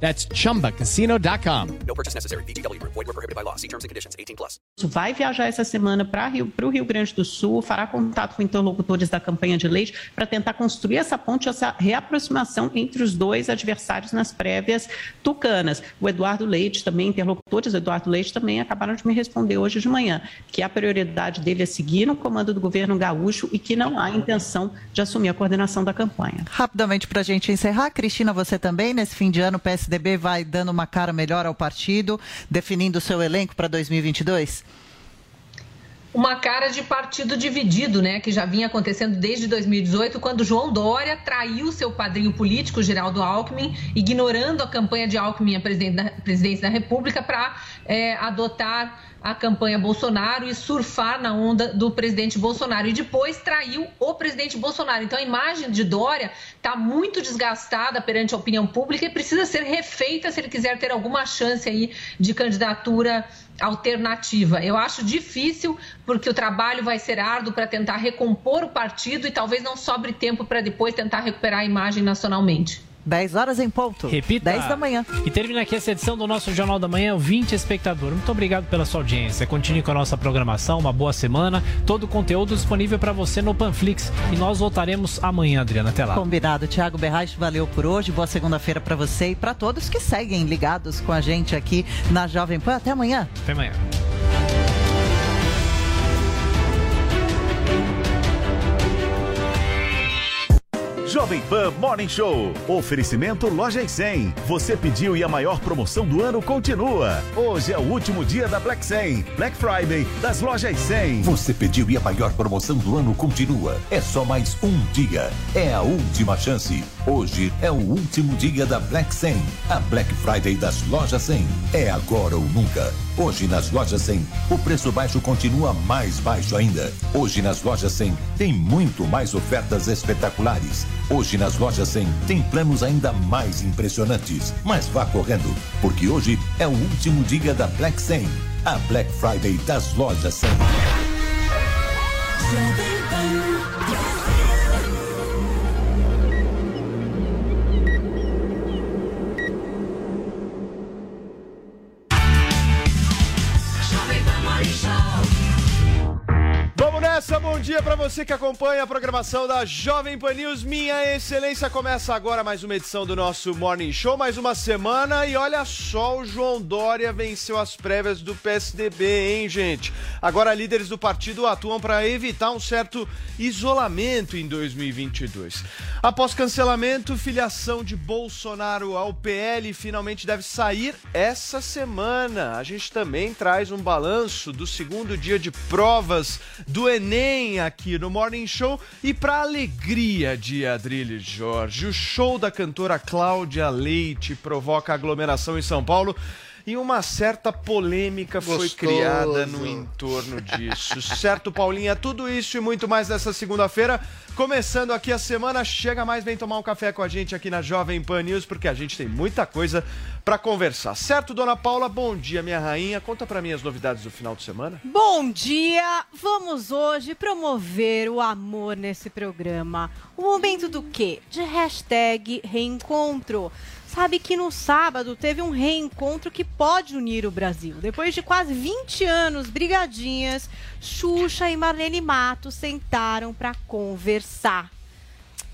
That's chumbacasino.com. No purchase necessary. VGW Group. Void were prohibited by law. See terms and conditions. 18 plus. vai viajar essa semana para Rio, o Rio Grande do Sul, fará contato com interlocutores da campanha de leite para tentar construir essa ponte, essa reaproximação entre os dois adversários nas prévias tucanas. O Eduardo Leite também, interlocutores do Eduardo Leite também acabaram de me responder hoje de manhã que a prioridade dele é seguir no comando do governo gaúcho e que não há intenção de assumir a coordenação da campanha. Rapidamente para a gente encerrar, Cristina, você também, nesse fim de ano, o PSDB vai dando uma cara melhor ao partido, definindo o seu elenco para 2022? uma cara de partido dividido, né, que já vinha acontecendo desde 2018, quando João Dória traiu seu padrinho político, Geraldo Alckmin, ignorando a campanha de Alckmin à presidência da República para é, adotar a campanha Bolsonaro e surfar na onda do presidente Bolsonaro. E depois traiu o presidente Bolsonaro. Então a imagem de Dória está muito desgastada perante a opinião pública e precisa ser refeita se ele quiser ter alguma chance aí de candidatura alternativa. Eu acho difícil, porque o trabalho vai ser árduo para tentar recompor o partido e talvez não sobre tempo para depois tentar recuperar a imagem nacionalmente. 10 horas em ponto. Repita. 10 da manhã. E termina aqui essa edição do nosso Jornal da Manhã, 20 espectador. Muito obrigado pela sua audiência. Continue com a nossa programação, uma boa semana. Todo o conteúdo disponível para você no Panflix. E nós voltaremos amanhã, Adriana. Até lá. Combinado. Tiago Berraich, valeu por hoje. Boa segunda-feira para você e para todos que seguem ligados com a gente aqui na Jovem Pan. Até amanhã. Até amanhã. Jovem Pan Morning Show. Oferecimento Loja e 100. Você pediu e a maior promoção do ano continua. Hoje é o último dia da Black 100. Black Friday das Lojas 100. Você pediu e a maior promoção do ano continua. É só mais um dia. É a última chance. Hoje é o último dia da Black 100. A Black Friday das Lojas 100. É agora ou nunca. Hoje nas lojas 100, o preço baixo continua mais baixo ainda. Hoje nas lojas 100 tem muito mais ofertas espetaculares. Hoje nas lojas 100 tem planos ainda mais impressionantes. Mas vá correndo, porque hoje é o último dia da Black 100, a Black Friday das lojas 100. Dia para você que acompanha a programação da Jovem Pan News. Minha excelência começa agora mais uma edição do nosso Morning Show, mais uma semana e olha só, o João Dória venceu as prévias do PSDB, hein, gente? Agora líderes do partido atuam para evitar um certo isolamento em 2022. Após cancelamento, filiação de Bolsonaro ao PL finalmente deve sair essa semana. A gente também traz um balanço do segundo dia de provas do Enem aqui no Morning Show. E para alegria de Adrilles Jorge, o show da cantora Cláudia Leite provoca aglomeração em São Paulo e uma certa polêmica foi Gostoso. criada no entorno disso. certo, Paulinha? Tudo isso e muito mais nessa segunda-feira. Começando aqui a semana, chega mais, vem tomar um café com a gente aqui na Jovem Pan News, porque a gente tem muita coisa para conversar. Certo, dona Paula? Bom dia, minha rainha. Conta para mim as novidades do final de semana. Bom dia! Vamos hoje promover o amor nesse programa. O momento do quê? De hashtag reencontro. Sabe que no sábado teve um reencontro que pode unir o Brasil. Depois de quase 20 anos brigadinhas, Xuxa e Marlene Matos sentaram para conversar.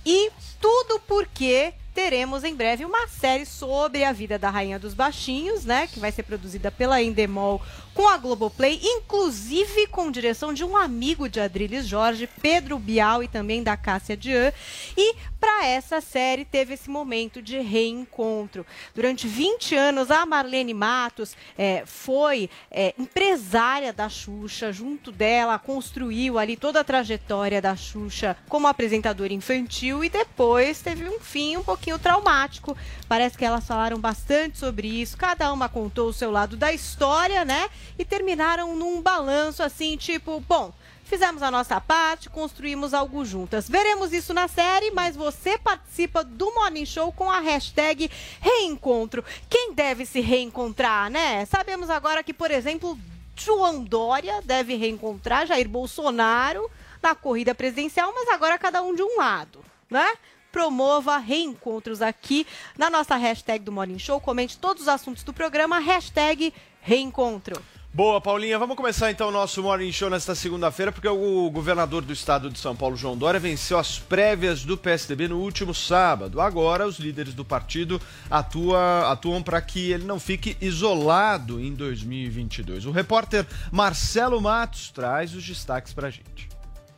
E tudo porque teremos em breve uma série sobre a vida da Rainha dos Baixinhos, né? Que vai ser produzida pela Endemol com a Globoplay, inclusive com direção de um amigo de Adriles Jorge, Pedro Bial e também da Cássia Dian. E para essa série teve esse momento de reencontro. Durante 20 anos, a Marlene Matos é, foi é, empresária da Xuxa, junto dela, construiu ali toda a trajetória da Xuxa como apresentadora infantil e depois teve um fim um pouquinho traumático. Parece que elas falaram bastante sobre isso, cada uma contou o seu lado da história, né? E terminaram num balanço assim, tipo, bom, Fizemos a nossa parte, construímos algo juntas. Veremos isso na série, mas você participa do Morning Show com a hashtag Reencontro. Quem deve se reencontrar, né? Sabemos agora que, por exemplo, João Dória deve reencontrar Jair Bolsonaro na corrida presidencial, mas agora cada um de um lado, né? Promova reencontros aqui na nossa hashtag do Morning Show. Comente todos os assuntos do programa, hashtag reencontro. Boa, Paulinha. Vamos começar então o nosso Morning Show nesta segunda-feira, porque o governador do estado de São Paulo, João Dória, venceu as prévias do PSDB no último sábado. Agora, os líderes do partido atua, atuam para que ele não fique isolado em 2022. O repórter Marcelo Matos traz os destaques para a gente.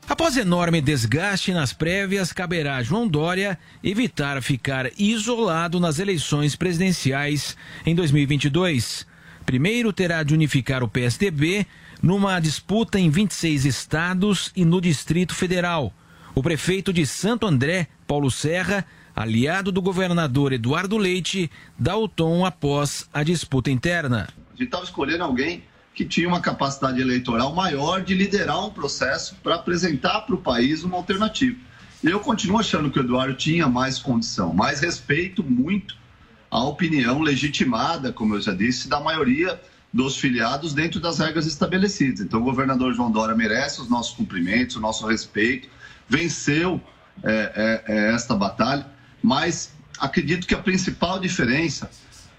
Após enorme desgaste nas prévias, caberá a João Dória evitar ficar isolado nas eleições presidenciais em 2022. Primeiro terá de unificar o PSDB numa disputa em 26 estados e no Distrito Federal. O prefeito de Santo André, Paulo Serra, aliado do governador Eduardo Leite, dá o tom após a disputa interna. A gente estava escolhendo alguém que tinha uma capacidade eleitoral maior de liderar um processo para apresentar para o país uma alternativa. Eu continuo achando que o Eduardo tinha mais condição, mais respeito muito a opinião legitimada, como eu já disse, da maioria dos filiados dentro das regras estabelecidas. Então, o governador João Dória merece os nossos cumprimentos, o nosso respeito, venceu é, é, é, esta batalha, mas acredito que a principal diferença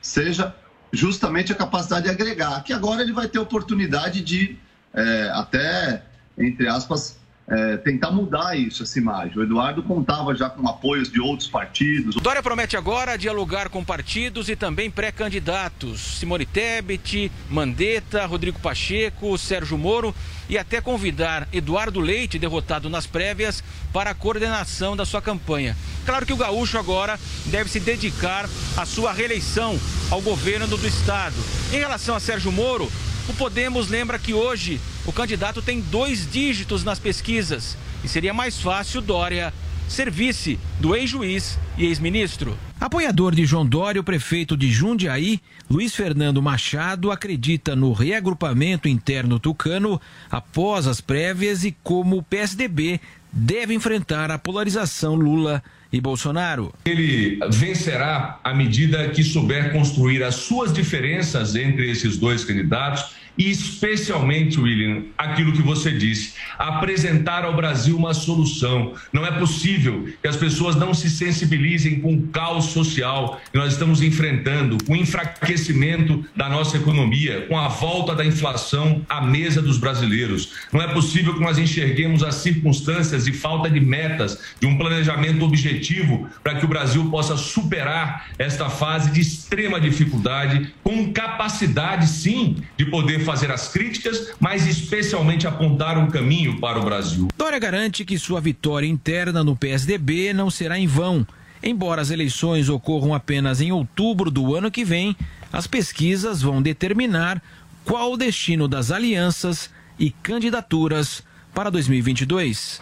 seja justamente a capacidade de agregar, que agora ele vai ter oportunidade de é, até, entre aspas, é, tentar mudar isso, essa imagem. O Eduardo contava já com apoios de outros partidos. Dória promete agora dialogar com partidos e também pré-candidatos. Simone Tebet, Mandetta, Rodrigo Pacheco, Sérgio Moro e até convidar Eduardo Leite, derrotado nas prévias, para a coordenação da sua campanha. Claro que o gaúcho agora deve se dedicar à sua reeleição ao governo do estado. Em relação a Sérgio Moro, o Podemos lembra que hoje o candidato tem dois dígitos nas pesquisas e seria mais fácil Dória ser vice do ex-juiz e ex-ministro. Apoiador de João Dória, o prefeito de Jundiaí, Luiz Fernando Machado, acredita no reagrupamento interno tucano após as prévias e como o PSDB deve enfrentar a polarização Lula e Bolsonaro. Ele vencerá à medida que souber construir as suas diferenças entre esses dois candidatos e especialmente, William, aquilo que você disse, apresentar ao Brasil uma solução. Não é possível que as pessoas não se sensibilizem com o caos social que nós estamos enfrentando, com o enfraquecimento da nossa economia, com a volta da inflação à mesa dos brasileiros. Não é possível que nós enxerguemos as circunstâncias e falta de metas, de um planejamento objetivo para que o Brasil possa superar esta fase de extrema dificuldade, com capacidade, sim, de poder fazer as críticas, mas especialmente apontar um caminho para o Brasil. Dória garante que sua vitória interna no PSDB não será em vão. Embora as eleições ocorram apenas em outubro do ano que vem, as pesquisas vão determinar qual o destino das alianças e candidaturas para 2022.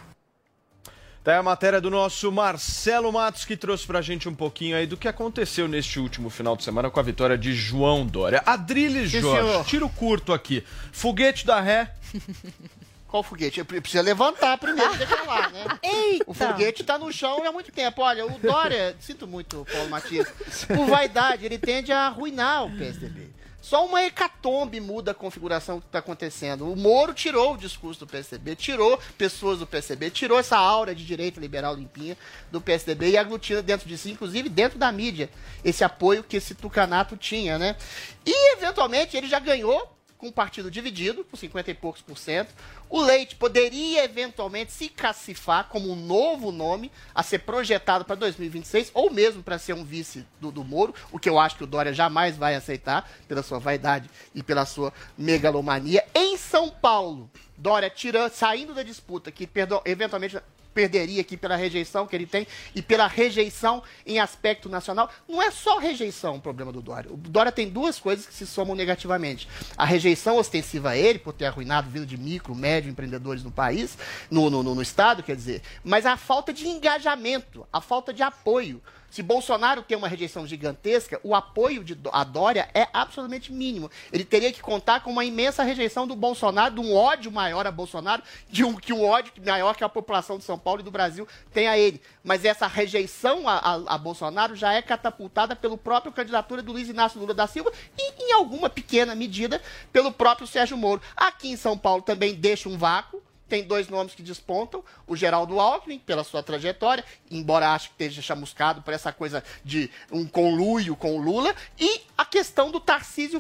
Tá a matéria do nosso Marcelo Matos que trouxe pra gente um pouquinho aí do que aconteceu neste último final de semana com a vitória de João Dória. Adriles Jorge, senhor. tiro curto aqui. Foguete da ré. Qual foguete? Eu preciso levantar primeiro e falar, né? Eita. O foguete tá no chão há muito tempo. Olha, o Dória, sinto muito, Paulo Matias, por vaidade, ele tende a arruinar o PSDB. Só uma hecatombe muda a configuração que está acontecendo. O Moro tirou o discurso do PSDB, tirou pessoas do PSDB, tirou essa aura de direita liberal limpinha do PSDB e aglutina dentro de si, inclusive dentro da mídia, esse apoio que esse tucanato tinha, né? E, eventualmente, ele já ganhou com um partido dividido, com 50 e poucos por cento. O Leite poderia eventualmente se cacifar como um novo nome a ser projetado para 2026, ou mesmo para ser um vice do, do Moro, o que eu acho que o Dória jamais vai aceitar, pela sua vaidade e pela sua megalomania. Em São Paulo, Dória tirando, saindo da disputa, que perdão, eventualmente perderia aqui pela rejeição que ele tem e pela rejeição em aspecto nacional. Não é só rejeição o problema do Dória. O Dória tem duas coisas que se somam negativamente. A rejeição ostensiva a ele, por ter arruinado vida de micro, médio empreendedores no país, no, no, no, no Estado, quer dizer, mas a falta de engajamento, a falta de apoio. Se Bolsonaro tem uma rejeição gigantesca, o apoio de a Dória é absolutamente mínimo. Ele teria que contar com uma imensa rejeição do Bolsonaro, de um ódio maior a Bolsonaro, de um, que um ódio maior que a população de São Paulo e do Brasil tem a ele. Mas essa rejeição a, a, a Bolsonaro já é catapultada pelo próprio candidatura do Luiz Inácio Lula da Silva e, em alguma pequena medida, pelo próprio Sérgio Moro. Aqui em São Paulo também deixa um vácuo tem dois nomes que despontam: o Geraldo Alckmin, pela sua trajetória, embora acho que esteja chamuscado por essa coisa de um conluio com o Lula, e a questão do Tarcísio,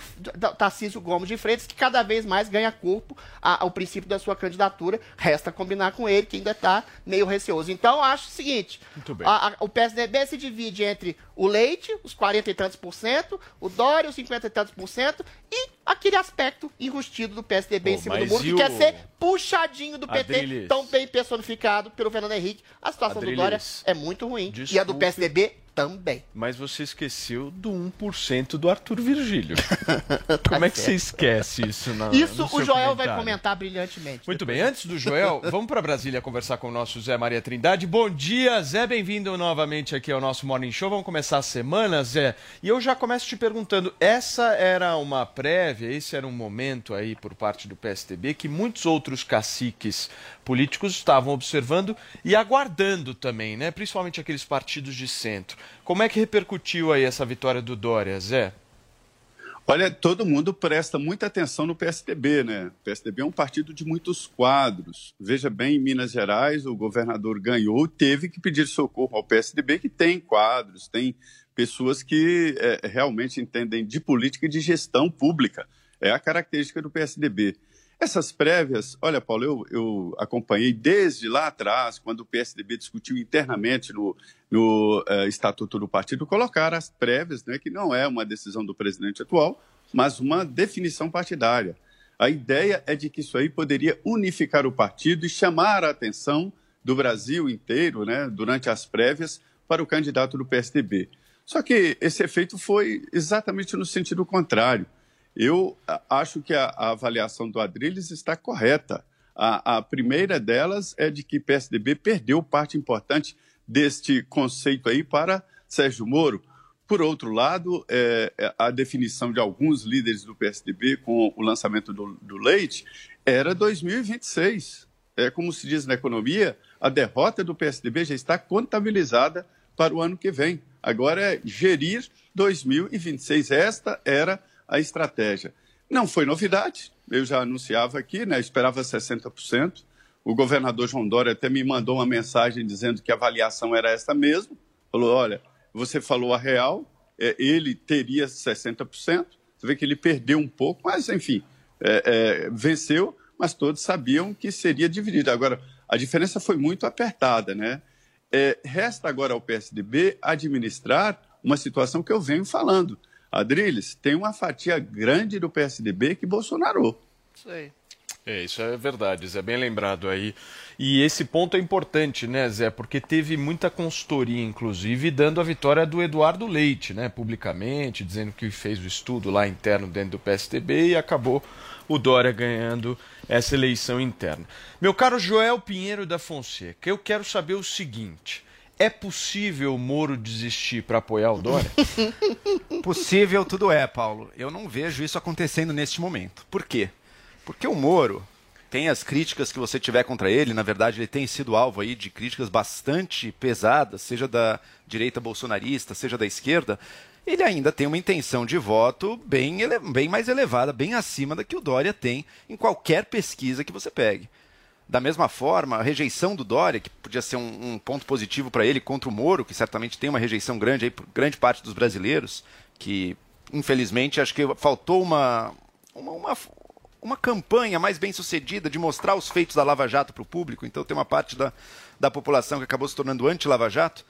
Tarcísio Gomes de Freitas, que cada vez mais ganha corpo ao princípio da sua candidatura. Resta combinar com ele, que ainda está meio receoso. Então, acho o seguinte: a, a, o PSDB se divide entre o Leite, os 40 e tantos por cento, o Dória, os 50 e tantos por cento, e aquele aspecto enrustido do PSDB Pô, em cima do muro, que o... quer ser puxadinho do PT, Adriles. tão bem personificado pelo Fernando Henrique. A situação Adriles. do Dória é muito ruim. Desculpe. E a do PSDB também. Mas você esqueceu do 1% do Arthur Virgílio. Como é que você esquece isso? Na, isso o Joel vai comentar brilhantemente. Muito depois. bem, antes do Joel, vamos para Brasília conversar com o nosso Zé Maria Trindade. Bom dia, Zé, bem-vindo novamente aqui ao nosso Morning Show. Vamos começar a semana, Zé. E eu já começo te perguntando, essa era uma prévia, esse era um momento aí por parte do PSDB que muitos outros caciques políticos estavam observando e aguardando também, né? Principalmente aqueles partidos de centro. Como é que repercutiu aí essa vitória do Dória, Zé? Olha, todo mundo presta muita atenção no PSDB, né? O PSDB é um partido de muitos quadros. Veja bem, em Minas Gerais, o governador ganhou, teve que pedir socorro ao PSDB, que tem quadros, tem pessoas que é, realmente entendem de política e de gestão pública. É a característica do PSDB. Essas prévias, olha, Paulo, eu, eu acompanhei desde lá atrás, quando o PSDB discutiu internamente no, no uh, Estatuto do Partido, colocar as prévias, né, que não é uma decisão do presidente atual, mas uma definição partidária. A ideia é de que isso aí poderia unificar o partido e chamar a atenção do Brasil inteiro, né, durante as prévias, para o candidato do PSDB. Só que esse efeito foi exatamente no sentido contrário. Eu acho que a, a avaliação do Adriles está correta. A, a, primeira delas é de que PSDB perdeu parte importante deste conceito aí para Sérgio Moro. Por outro lado, é, é a definição de alguns líderes do PSDB com o lançamento do, do leite era 2026. É como se diz na economia, a derrota do PSDB já está contabilizada para o ano que vem. Agora é gerir 2026. Esta era a estratégia. Não foi novidade, eu já anunciava aqui, né, esperava 60%. O governador João Dória até me mandou uma mensagem dizendo que a avaliação era essa mesmo. Falou: olha, você falou a real, é, ele teria 60%. Você vê que ele perdeu um pouco, mas enfim, é, é, venceu, mas todos sabiam que seria dividido. Agora, a diferença foi muito apertada, né? É, resta agora ao PSDB administrar uma situação que eu venho falando. Adriles, tem uma fatia grande do PSDB que Bolsonaro. Sei. É, isso é verdade, Zé, bem lembrado aí. E esse ponto é importante, né, Zé, porque teve muita consultoria, inclusive, dando a vitória do Eduardo Leite, né, publicamente, dizendo que fez o estudo lá interno dentro do PSDB e acabou o Dória ganhando essa eleição interna. Meu caro Joel Pinheiro da Fonseca, eu quero saber o seguinte. É possível o Moro desistir para apoiar o Dória? possível tudo é, Paulo. Eu não vejo isso acontecendo neste momento. Por quê? Porque o Moro tem as críticas que você tiver contra ele, na verdade ele tem sido alvo aí de críticas bastante pesadas, seja da direita bolsonarista, seja da esquerda, ele ainda tem uma intenção de voto bem, bem mais elevada, bem acima da que o Dória tem em qualquer pesquisa que você pegue. Da mesma forma, a rejeição do Dória, que podia ser um, um ponto positivo para ele contra o Moro, que certamente tem uma rejeição grande aí por grande parte dos brasileiros, que infelizmente acho que faltou uma, uma, uma, uma campanha mais bem sucedida de mostrar os feitos da Lava Jato para o público. Então tem uma parte da, da população que acabou se tornando anti-Lava Jato.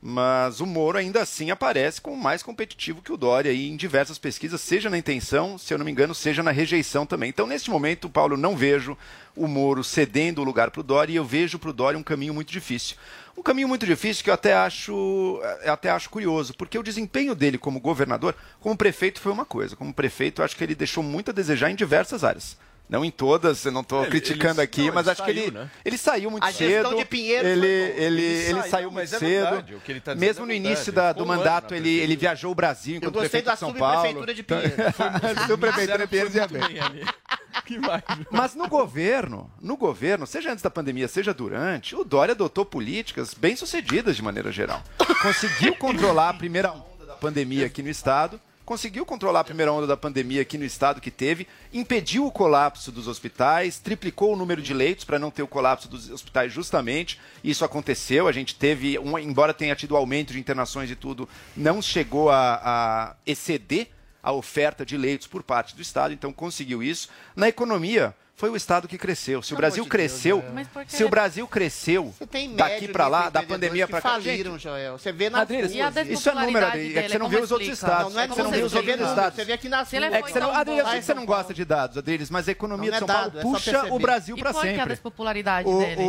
Mas o Moro ainda assim aparece como mais competitivo que o Dória aí em diversas pesquisas, seja na intenção, se eu não me engano, seja na rejeição também. Então, neste momento, Paulo, não vejo o Moro cedendo o lugar para o Dória e eu vejo para o Dória um caminho muito difícil. Um caminho muito difícil que eu até acho, até acho curioso, porque o desempenho dele como governador, como prefeito, foi uma coisa. Como prefeito, acho que ele deixou muito a desejar em diversas áreas Não em todas, eu não estou criticando ele- aqui, não, mas acho que ele, saiu, né? ele saiu muito A gestão cedo. de Pinheiro ele, foi ele, ele, saiu, saiu, muito mas é cedo. verdade, o que ele tá Mesmo é no início da- do um mandato, ele, ele viajou o Brasil Eu enquanto gostei prefeito da de São subprefeitura Paulo. de Pinheiro. subprefeitura de Pinheiros ia bem. Que mais? Mas no governo, no governo, seja antes da pandemia, seja durante, o Dória adotou políticas bem-sucedidas de maneira geral. Conseguiu controlar a primeira onda da pandemia aqui no estado, conseguiu controlar a primeira onda da pandemia aqui no estado que teve, impediu o colapso dos hospitais, triplicou o número de leitos para não ter o colapso dos hospitais justamente. Isso aconteceu, a gente teve, um, embora tenha tido aumento de internações e tudo, não chegou a, a exceder a oferta de leitos por parte do Estado, então conseguiu isso. Na economia, foi o Estado que cresceu. Se o Brasil de cresceu, quê? se o Brasil cresceu daqui para lá, da pandemia para cá, faliram, gente, Joel. Você vê na Adriles, isso é número, Adriles, é que você não vê os outros estados. Não, não é É que você não como vê os outros estados. Você vê aqui na É que você não, Adriles, eu bom. sei que você não gosta de dados, Adriles, mas a economia de é São Paulo é puxa o Brasil E para por que a sempre. despopularidade O, dele?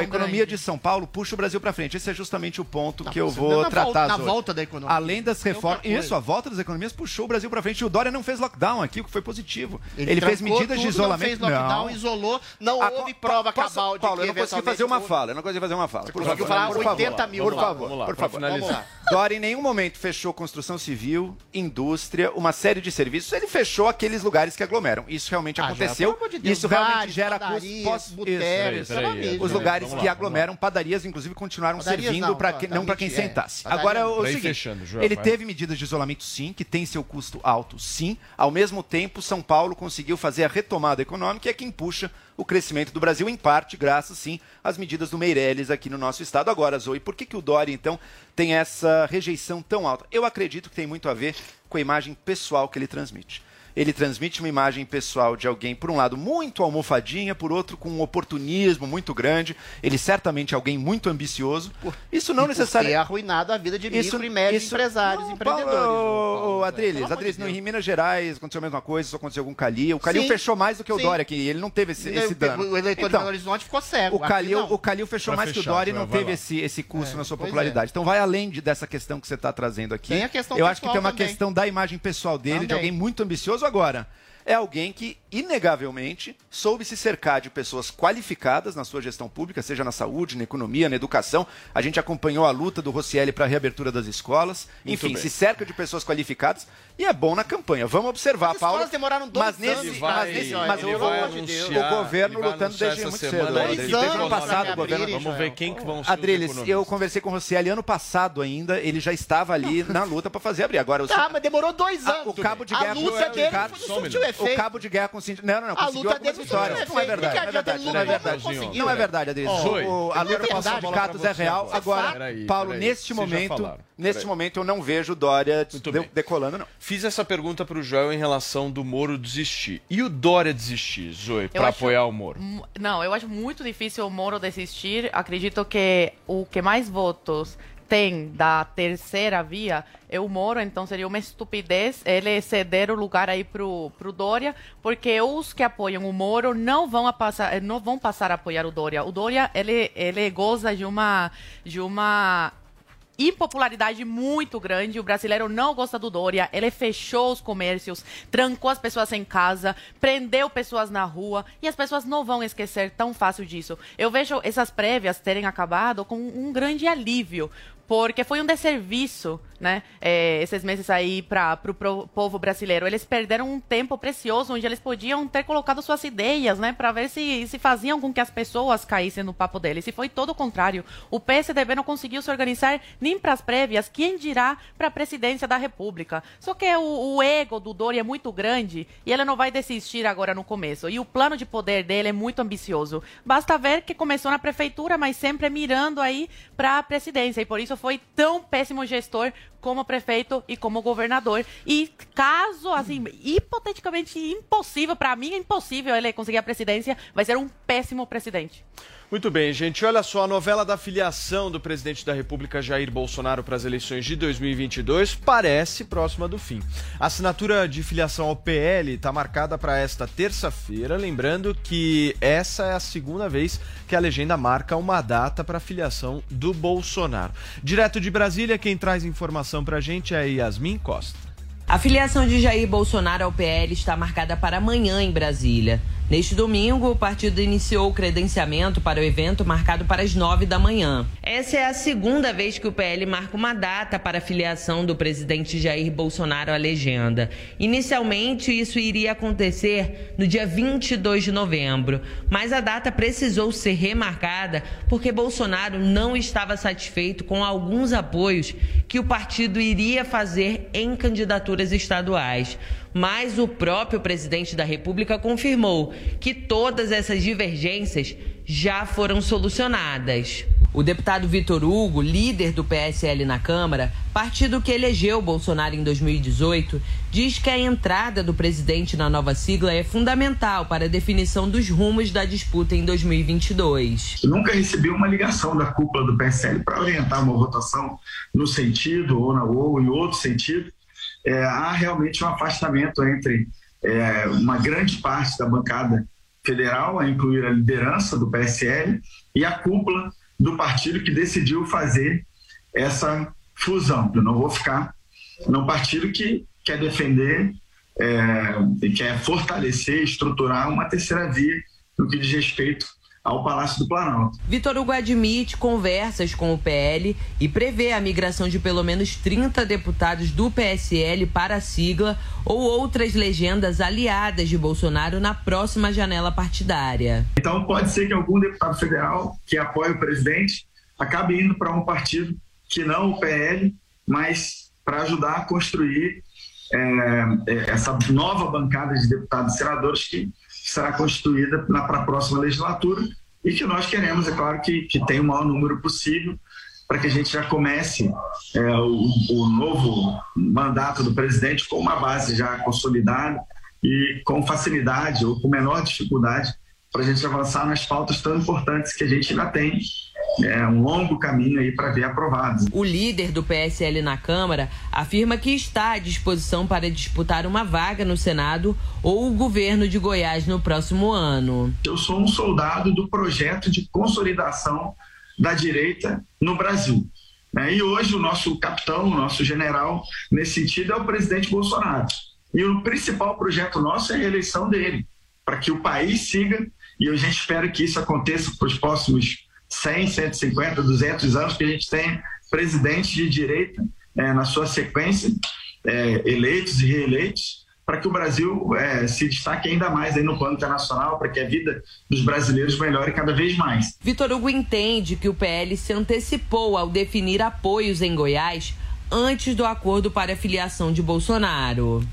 a economia de São Paulo puxa o Brasil para frente. Esse é justamente o ponto que eu vou tratar volta- na hoje. volta da economia. Além das É reformas, isso, a volta das economias puxou o Brasil para frente. E o Dória não fez lockdown aqui, o que foi positivo. Ele, fez medidas de isolamento. Não isolou, não Ah, houve prova posso- cabal de Paulo, que eu não consegui fazer uma fala. Eu não consegui fazer uma fala. Por conseguiu favor, falar por favor, 80 mil Por favor, Vamos lá, por favor. finalizar. Vamos lá. Dória em nenhum momento fechou construção civil, indústria, uma série de serviços. Ele fechou aqueles lugares que aglomeram. Isso realmente Ah, aconteceu. já, de Deus, Isso realmente gera custos de Os lugares que aglomeram, padarias, inclusive, continuaram servindo para que, não para quem é. sentasse. Agora, o seguinte, ele teve medidas de isolamento, sim, que tem seu custo alto, sim. Ao mesmo tempo, São Paulo conseguiu fazer a retomada econômica quem puxa o crescimento do Brasil, em parte, graças, sim, às medidas do Meirelles aqui no nosso estado. Agora, Zoe, por que, que o Dória, então, tem essa rejeição tão alta? Eu acredito que tem muito a ver com a imagem pessoal que ele transmite. Ele transmite uma imagem pessoal de alguém, por um lado, muito almofadinha, por outro, com um oportunismo muito grande. Ele certamente é alguém muito ambicioso. Isso não necessariamente. arruinado a vida de micro e médios empresários, empreendedores. Ô, é, Adriles, Adriles, de em Minas Gerais aconteceu a mesma coisa, isso aconteceu com o Calil. O Calil Sim, fechou mais do que o sim. Dória aqui, ele não teve esse, esse o- dano. O eleitor de Então, Belo Horizonte ficou cego. o Calil, não. o Calil fechou Pra mais que o fechar, Dória e não vai teve lá. esse, esse custo É, na sua pois popularidade. Então vai além de- dessa questão que você está trazendo aqui. Tem a questão Eu acho que tem uma também. questão da imagem pessoal dele, de Também. alguém muito ambicioso agora. É alguém que, inegavelmente, soube se cercar de pessoas qualificadas na sua gestão pública, seja na saúde, na economia, na educação. A gente acompanhou a luta do Rossielli para a reabertura das escolas. Muito Enfim, bem. se cerca de pessoas qualificadas e é bom na campanha. Vamos observar, As Paulo. escolas demoraram dois mas nesse, anos vai, mas nesse, mas ele o, vai o anunciar, governo lutando anunciar desde muito cedo. Dois Teve ano passado o governo Vamos ver quem que vão ser Adriles, eu conversei com o Rossielli ano passado ainda, ele já estava ali na luta para fazer abrir. Agora, o, Tá, mas demorou dois a- anos. o cabo de a guerra com luta dele surtiu efeito. O cabo de guerra com o sindicato, não, não, não, A conseguiu luta dele vitórias. Não é verdade, Que não é adianta verdade, não é verdade. não é verdade, Adriles. Ó, O- o- a eu luta com os sindicatos é você real. agora. Paulo, neste momento, neste momento eu não vejo o Dória decolando, não. Fiz essa pergunta pro Joel em relação do Moro desistir. E o Dória desistir, Zoe, acho- apoiar o Moro? Não, eu acho muito difícil o Moro desistir. Acredito que o que mais votos tem da terceira via é o Moro, então seria uma estupidez ele ceder o lugar aí pro, pro Dória, porque os que apoiam o Moro não vão, a passar, não vão passar a apoiar o Dória. O Dória, ele, ele goza de uma, de uma impopularidade muito grande. O brasileiro não gosta do Dória. Ele fechou os comércios, trancou as pessoas em casa, prendeu pessoas na rua e as pessoas não vão esquecer tão fácil disso. Eu vejo essas prévias terem acabado com um grande alívio. Porque foi um desserviço, né? é, esses meses aí para o povo brasileiro. Eles perderam um tempo precioso onde eles podiam ter colocado suas ideias, né? Para ver se, se faziam com que as pessoas caíssem no papo deles. E foi todo o contrário. O PSDB não conseguiu se organizar nem para as prévias, quem dirá para a presidência da República. Só que o, o ego do Dori é muito grande e ele não vai desistir agora no começo. E o plano de poder dele é muito ambicioso. Basta ver que começou na prefeitura, mas sempre mirando aí para a presidência. E por isso foi tão péssimo gestor como prefeito e como governador. E caso, assim, hipoteticamente impossível, para mim é impossível ele conseguir a presidência, vai ser um péssimo presidente. Muito bem, gente. Olha só, a novela da filiação do presidente da República Jair Bolsonaro para as eleições de 2022 parece próxima do fim. A assinatura de filiação ao PL está marcada para esta terça-feira, lembrando que essa é a segunda vez que a legenda marca uma data para a filiação do Bolsonaro. Direto de Brasília, quem traz informação para a gente é Yasmin Costa. A filiação de Jair Bolsonaro ao PL está marcada para amanhã em Brasília. Neste domingo, o partido iniciou o credenciamento para o evento marcado para as nove da manhã. Essa é a segunda vez que o PL marca uma data para a filiação do presidente Jair Bolsonaro à legenda. Inicialmente, isso iria acontecer no dia 22 de novembro, mas a data precisou ser remarcada porque Bolsonaro não estava satisfeito com alguns apoios que o partido iria fazer em candidaturas estaduais mas o próprio presidente da República confirmou que todas essas divergências já foram solucionadas. O deputado Vitor Hugo, líder do PSL na Câmara, partido que elegeu Bolsonaro em 2018, diz que a entrada do presidente na nova sigla é fundamental para a definição dos rumos da disputa em 2022. Eu nunca recebi uma ligação da cúpula do PSL para orientar uma votação no sentido ou, na, ou em outro sentido é, há realmente um afastamento entre é, uma grande parte da bancada federal, a incluir a liderança do PSL, e a cúpula do partido que decidiu fazer essa fusão. Eu não vou ficar num partido que quer defender é, e quer fortalecer, estruturar uma terceira via no que diz respeito ao Palácio do Planalto. Vitor Hugo admite conversas com o PL e prevê a migração de pelo menos 30 deputados do PSL para a sigla ou outras legendas aliadas de Bolsonaro na próxima janela partidária. Então pode ser que algum deputado federal que apoie o presidente acabe indo para um partido que não o PL, mas para ajudar a construir é, essa nova bancada de deputados e senadores que será constituída para a próxima legislatura e que nós queremos, é claro, que, que tenha o maior número possível para que a gente já comece é, o, o, novo mandato do presidente com uma base já consolidada e com facilidade ou com menor dificuldade para a gente avançar nas pautas tão importantes que a gente ainda tem é um longo caminho aí para ver aprovado. O líder do PSL na Câmara afirma que está à disposição para disputar uma vaga no Senado ou o governo de Goiás no próximo ano. Eu sou um soldado do projeto de consolidação da direita no Brasil. Né? E hoje o nosso capitão, o nosso general, nesse sentido, é o presidente Bolsonaro. E o principal projeto nosso é a reeleição dele, para que o país siga, e a gente espera que isso aconteça para os próximos 100, 150, 200 anos que a gente tem presidentes de direita é, na sua sequência, é, eleitos e reeleitos, para que o Brasil é, se destaque ainda mais aí no plano internacional, para que a vida dos brasileiros melhore cada vez mais. Vitor Hugo entende que o PL se antecipou ao definir apoios em Goiás antes do acordo para a filiação de Bolsonaro.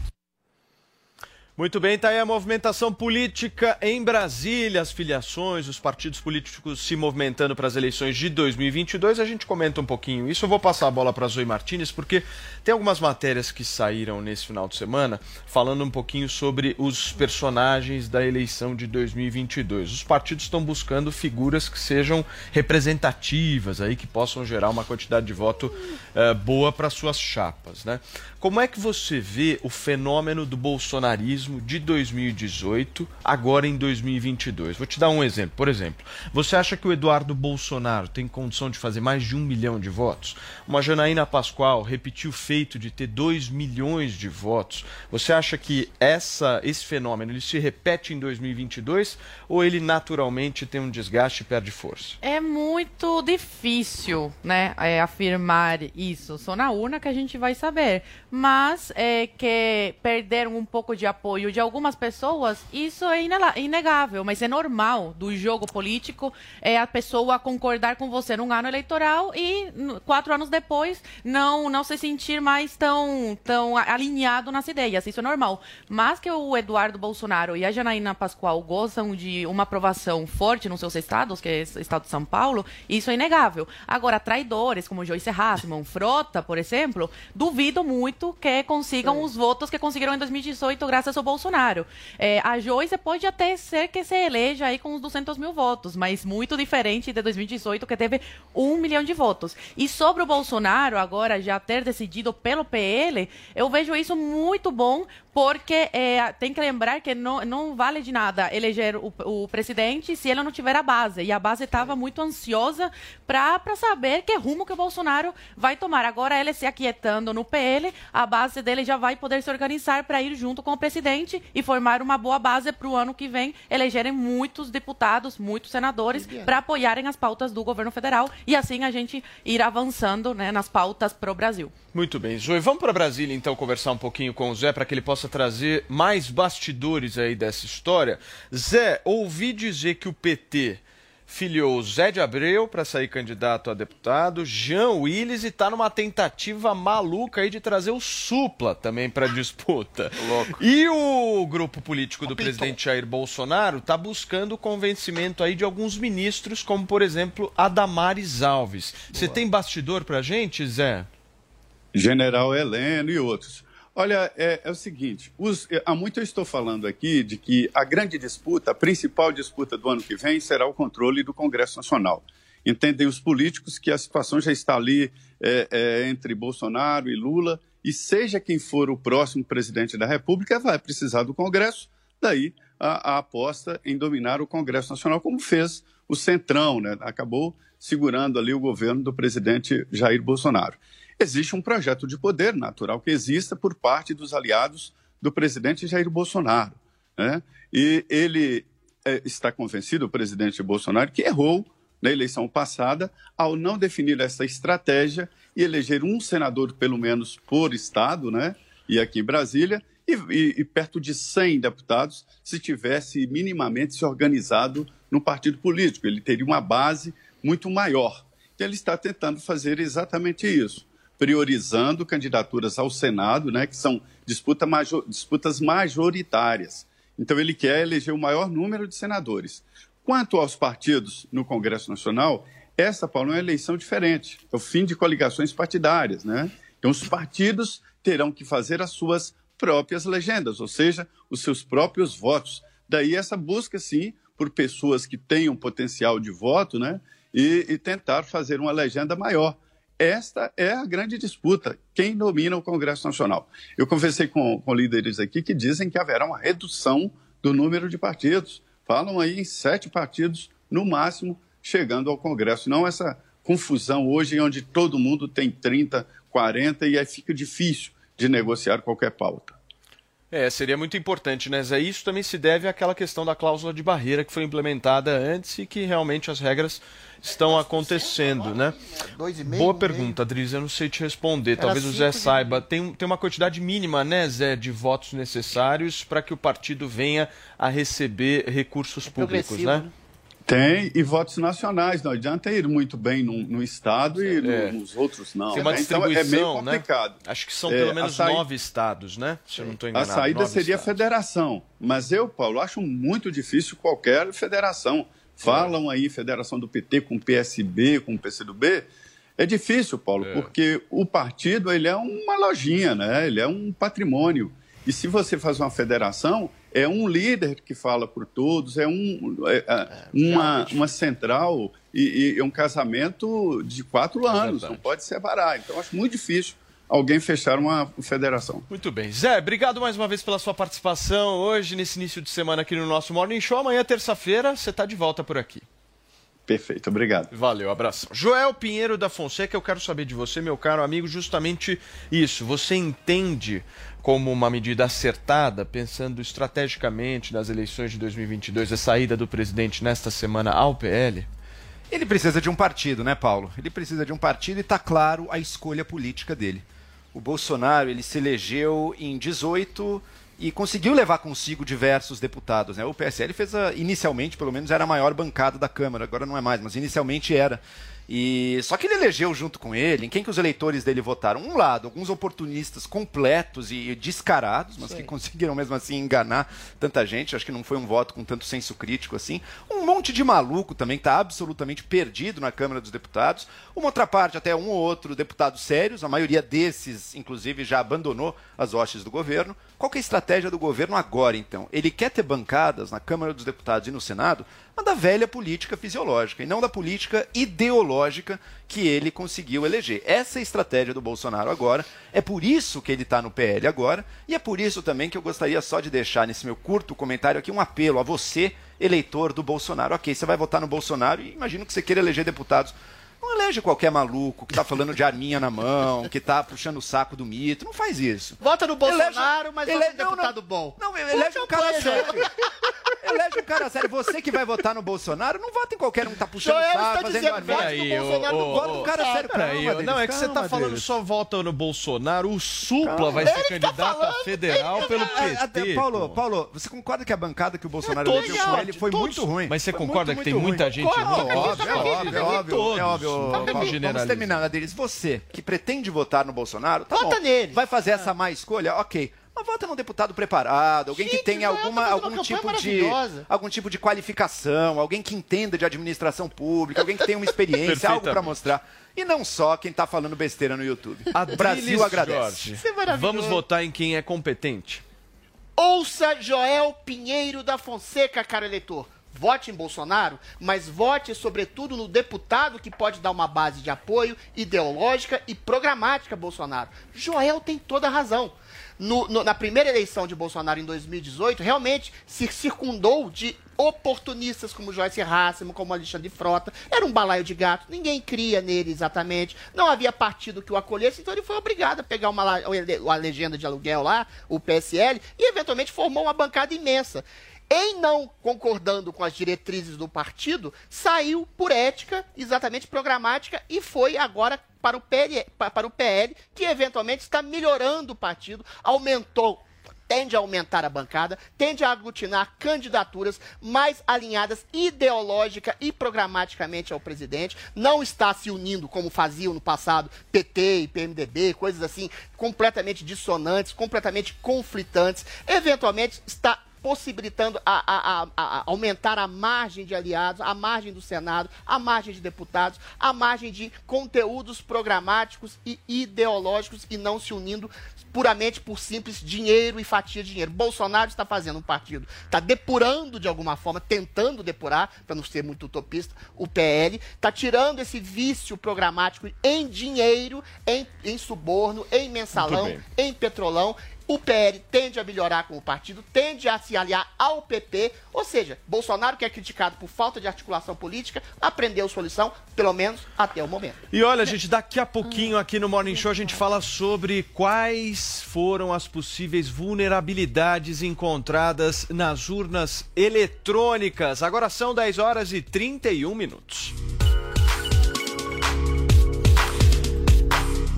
Muito bem, tá aí a movimentação política em Brasília, as filiações, os partidos políticos se movimentando para as eleições de 2022. A gente comenta um pouquinho isso. Eu vou passar a bola para Zoe Martinez, porque tem algumas matérias que saíram nesse final de semana falando um pouquinho sobre os personagens da eleição de 2022. Os partidos estão buscando figuras que sejam representativas, aí que possam gerar uma quantidade de voto uh, boa para suas chapas, né? Como é que você vê o fenômeno do bolsonarismo de 2018 agora em 2022? Vou te dar um exemplo. Por exemplo, você acha que o Eduardo Bolsonaro tem condição de fazer mais de um milhão de votos? Uma Janaína Pascoal repetiu o feito de ter 2 milhões de votos. Você acha que essa, esse fenômeno ele se repete em 2022 ou ele naturalmente tem um desgaste e perde força? É muito difícil, né, é, afirmar isso. Só na urna que a gente vai saber mas é, que perderam um pouco de apoio de algumas pessoas, isso é inegável, mas é normal do jogo político é a pessoa concordar com você num ano eleitoral e quatro anos depois não não se sentir mais tão tão alinhado nas ideias, isso é normal. Mas que o Eduardo Bolsonaro e a Janaína Pascoal gozam de uma aprovação forte nos seus estados, que é o estado de São Paulo, isso é inegável. Agora, traidores como Joyce Hasselman, Frota, por exemplo, duvido muito que consigam os votos que conseguiram em 2018 graças ao Bolsonaro. É, a Joyce pode até ser que se eleja aí com uns 200 mil votos, mas muito diferente de 2018 que teve um milhão de votos. E sobre o Bolsonaro agora já ter decidido pelo PL, eu vejo isso muito bom porque é, tem que lembrar que não, não vale de nada eleger o, o, presidente se ele não tiver a base. E a base estava muito ansiosa para saber que rumo que o Bolsonaro vai tomar. Agora ele se aquietando no PL, a base dele já vai poder se organizar para ir junto com o presidente presidente e formar uma boa base para o ano que vem elegerem muitos deputados, muitos senadores para apoiarem as pautas do governo federal e assim a gente ir avançando né, nas pautas para o Brasil. Muito bem, Zoe. Vamos para Brasília então conversar um pouquinho com o Zé para que ele possa trazer mais bastidores aí dessa história. Zé, ouvi dizer que o PT filiou Zé de Abreu para sair candidato a deputado, Jean Willis e está numa tentativa maluca aí de trazer o Supla também para disputa. Louco. E o grupo político do presidente Jair Bolsonaro está buscando o convencimento aí de alguns ministros, como por exemplo a Damares Alves. Você tem bastidor para gente, Zé? General Heleno e outros. Olha, é, é o seguinte: os, é, há muito eu estou falando aqui de que a grande disputa, a principal disputa do ano que vem, será o controle do Congresso Nacional. Entendem os políticos que a situação já está ali é, é, entre Bolsonaro e Lula, e seja quem for o próximo presidente da República, vai precisar do Congresso, daí a, a aposta em dominar o Congresso Nacional, como fez o Centrão, né? acabou segurando ali o governo do presidente Jair Bolsonaro existe um projeto de poder natural que exista por parte dos aliados do presidente Jair Bolsonaro. Né? E ele é, está convencido, o presidente Bolsonaro, que errou na eleição passada ao não definir essa estratégia e eleger um senador, pelo menos, por estado, né? e aqui em Brasília, e, e, e perto de 100 deputados, se tivesse minimamente se organizado no partido político. Ele teria uma base muito maior. Então, ele está tentando fazer exatamente isso priorizando candidaturas ao Senado, né, que são disputa major, disputas majoritárias. Então, ele quer eleger o maior número de senadores. Quanto aos partidos no Congresso Nacional, essa, Paulo, é uma eleição diferente. É o fim de coligações partidárias. Né? Então, os partidos terão que fazer as suas próprias legendas, ou seja, os seus próprios votos. Daí essa busca, sim, por pessoas que tenham potencial de voto né? e, e tentar fazer uma legenda maior. Esta é a grande disputa. Quem domina o Congresso Nacional? Eu conversei com, com líderes aqui que dizem que haverá uma redução do número de partidos. Falam aí em sete partidos, no máximo, chegando ao Congresso. Não essa confusão hoje, onde todo mundo tem 30, 40 e aí fica difícil de negociar qualquer pauta. É, seria muito importante, né, Zé? Isso também se deve àquela questão da cláusula de barreira que foi implementada antes e que realmente as regras estão acontecendo, né? Boa pergunta, Adriz, eu não sei te responder. Talvez o Zé saiba. Tem, tem uma quantidade mínima, né, Zé, de votos necessários para que o partido venha a receber recursos públicos, né? Tem, e votos nacionais. Não adianta ir muito bem no, no Estado e no, É. nos outros não. Tem uma né? Então é meio distribuição, né? complicado. Acho que são É, pelo a menos saí- nove estados, né? Se eu não estou A enganado. saída nove seria a estados. federação. Mas eu, Paulo, acho muito difícil qualquer federação. Falam aí federação do PT com PSB, com PCdoB. É difícil, Paulo, porque o partido ele é uma lojinha, né? ele é um patrimônio. E se você faz uma federação, é um líder que fala por todos, é, um, é, é, uma, uma central e, e é um casamento de quatro anos, não pode separar. Então, acho muito difícil alguém fechar uma federação. Muito bem. Zé, obrigado mais uma vez pela sua participação hoje, nesse início de semana aqui no nosso Morning Show. Amanhã, terça-feira, você está de volta por aqui. Perfeito, obrigado. Valeu, abraço. Joel Pinheiro da Fonseca, eu quero saber de você, meu caro amigo, justamente isso. Você entende como uma medida acertada, pensando estrategicamente nas eleições de 2022, a saída do presidente nesta semana ao PL? Ele precisa de um partido, né, Paulo? Ele precisa de um partido e está claro a escolha política dele. O Bolsonaro ele se elegeu em 18 e conseguiu levar consigo diversos deputados. Né? O PSL fez a, inicialmente, pelo menos, era a maior bancada da Câmara. Agora não é mais, mas inicialmente era. E só que ele elegeu junto com ele, em quem que os eleitores dele votaram? Um lado, alguns oportunistas completos e descarados, mas que conseguiram mesmo assim enganar tanta gente. Acho que não foi um voto com tanto senso crítico assim. Um monte de maluco também está absolutamente perdido na Câmara dos Deputados. Uma outra parte, até um ou outro deputados sérios, a maioria desses, inclusive, já abandonou as hostes do governo. Qual que é a estratégia do governo agora, então? Ele quer ter bancadas na Câmara dos Deputados e no Senado, mas da velha política fisiológica e não da política ideológica que ele conseguiu eleger. Essa é a estratégia do Bolsonaro agora. É por isso que ele está no PL agora e é por isso também que eu gostaria só de deixar nesse meu curto comentário aqui um apelo a você, eleitor do Bolsonaro. Ok, você vai votar no Bolsonaro e imagino que você queira eleger deputados Não elege qualquer maluco que tá falando de arminha na mão, que tá puxando o saco do mito. Não faz isso. Vota no Bolsonaro, Elege- mas ele- vota no não, não. deputado bom. Não, elege um cara sério. Elege um cara sério. Você que vai votar no Bolsonaro, não vota em qualquer um que tá puxando Joel o saco, fazendo dizendo, arminha. vote no Aí, ô, Bolsonaro, ô, não vota ô, no cara sério. Peraí, Calma, Denis, não, é que você tá calma, falando Denis. só vota no Bolsonaro, o Supla Calma. vai ser Ele tá candidato falando, a federal pelo Ah, até- PT. Paulo, Paulo, você concorda que a bancada que o Bolsonaro elegeu com ele foi muito ruim? Mas você concorda que tem muita gente ruim? Óbvio, é óbvio, é todos. óbvio, Óbvio. Vamos Paulo, Vamos generalizar. terminar, Adriles. Você, que pretende votar no Bolsonaro, tá Vota bom. nele. Vai fazer essa má escolha? Ok. Mas vota num deputado preparado, alguém que tenha alguma, algum, tipo de, algum tipo de qualificação, alguém que entenda de administração pública, alguém que tenha uma experiência, algo para mostrar. E não só quem tá falando besteira no YouTube. Adriles Brasil agradece. É maravilhoso. Vamos votar em quem é competente. Ouça Joel Pinheiro da Fonseca, caro eleitor. Vote em Bolsonaro, mas vote sobretudo no deputado que pode dar uma base de apoio ideológica e programática a Bolsonaro. Joel tem toda a razão. No- no- na primeira eleição de Bolsonaro em 2018, realmente se circundou de oportunistas como Joyce Rássimo, como Alexandre Frota. Era um balaio de gato, ninguém cria nele exatamente. Não havia partido que o acolhesse, então ele foi obrigado a pegar uma, la- a legenda de aluguel lá, o PSL, e eventualmente formou uma bancada imensa. Em não concordando com as diretrizes do partido, saiu por ética, exatamente programática, e foi agora para o PL, pa- para o PL que eventualmente está melhorando o partido, aumentou tende a aumentar a bancada, tende a aglutinar candidaturas mais alinhadas ideológica e programaticamente ao presidente, não está se unindo como faziam no passado PT e PMDB, coisas assim completamente dissonantes, completamente conflitantes, eventualmente está possibilitando a, a- a- aumentar a margem de aliados, a margem do Senado, a margem de deputados, a margem de conteúdos programáticos e ideológicos e não se unindo puramente por simples dinheiro e fatia de dinheiro. Bolsonaro está fazendo um partido, está depurando de alguma forma, tentando depurar, para não ser muito utopista, o PL, está tirando esse vício programático em dinheiro, em, em suborno, em mensalão, em petrolão. O PL tende a melhorar como partido, tende a se aliar ao PP, ou seja, Bolsonaro, que é criticado por falta de articulação política, aprendeu sua lição, pelo menos até o momento. E olha, gente, daqui a pouquinho aqui no Morning Show a gente fala sobre quais foram as possíveis vulnerabilidades encontradas nas urnas eletrônicas. Agora são 10 horas e 31 minutos.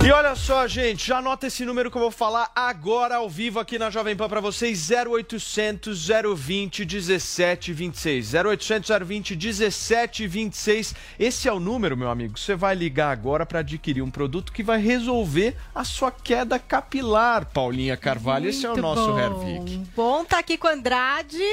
E olha só, gente, já anota esse número que eu vou falar agora ao vivo aqui na Jovem Pan para vocês, 0800 020 1726. 0800 020 1726. Esse é o número, meu amigo. Você vai ligar agora para adquirir um produto que vai resolver a sua queda capilar, Paulinha Carvalho. esse é o Muito nosso bom. Hervik. Bom tá aqui com o Andrade.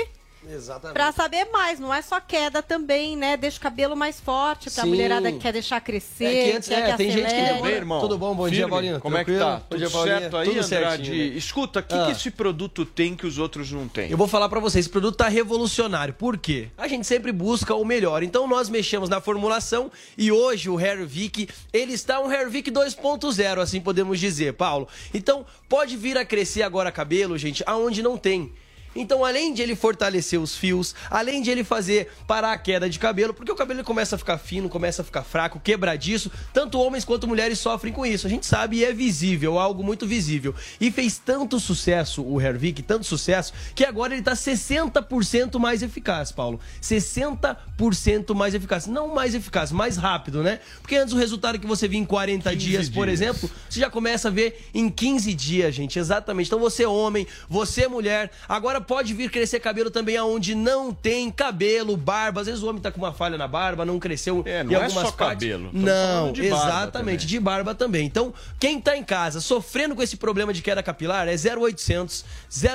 Exatamente. Pra saber mais, não é só queda também, né? Deixa o cabelo mais forte pra Sim. mulherada que quer deixar crescer. É que antes, quer é, que tem gente que acelere. demora. Bem, irmão? Tudo bom? Bom dia, Firme? Paulinho. Como é que Tranquilo? tá? Bom Tudo dia, Paulinho. certo aí, Tudo Andrade? certinho, né? Escuta, o que, Ah. que esse produto tem que os outros não têm? Eu vou falar pra vocês, esse produto tá revolucionário. Por quê? A gente sempre busca o melhor. Então nós mexemos na formulação e hoje o Hervik, ele está um Hervik 2.0, assim podemos dizer, Paulo. Então pode vir a crescer agora cabelo, gente, aonde não tem. Então, além de ele fortalecer os fios, além de ele fazer parar a queda de cabelo, porque o cabelo começa a ficar fino, começa a ficar fraco, quebradiço, tanto homens quanto mulheres sofrem com isso. A gente sabe e é visível, algo muito visível. E fez tanto sucesso o Hervik, tanto sucesso, que agora ele tá 60% mais eficaz, Paulo. 60% mais eficaz. Não mais eficaz, mais rápido, né? Porque antes o resultado que você via em 40 dias, por dias. exemplo, você já começa a ver em 15 dias, gente. Exatamente. Então você é homem, você é mulher, agora pode vir crescer cabelo também aonde não tem cabelo, barba. Às vezes o homem tá com uma falha na barba, não cresceu É, não em é só partes. cabelo. Não, de barba exatamente, também. de barba também. Então, quem tá em casa sofrendo com esse problema de queda capilar é 0800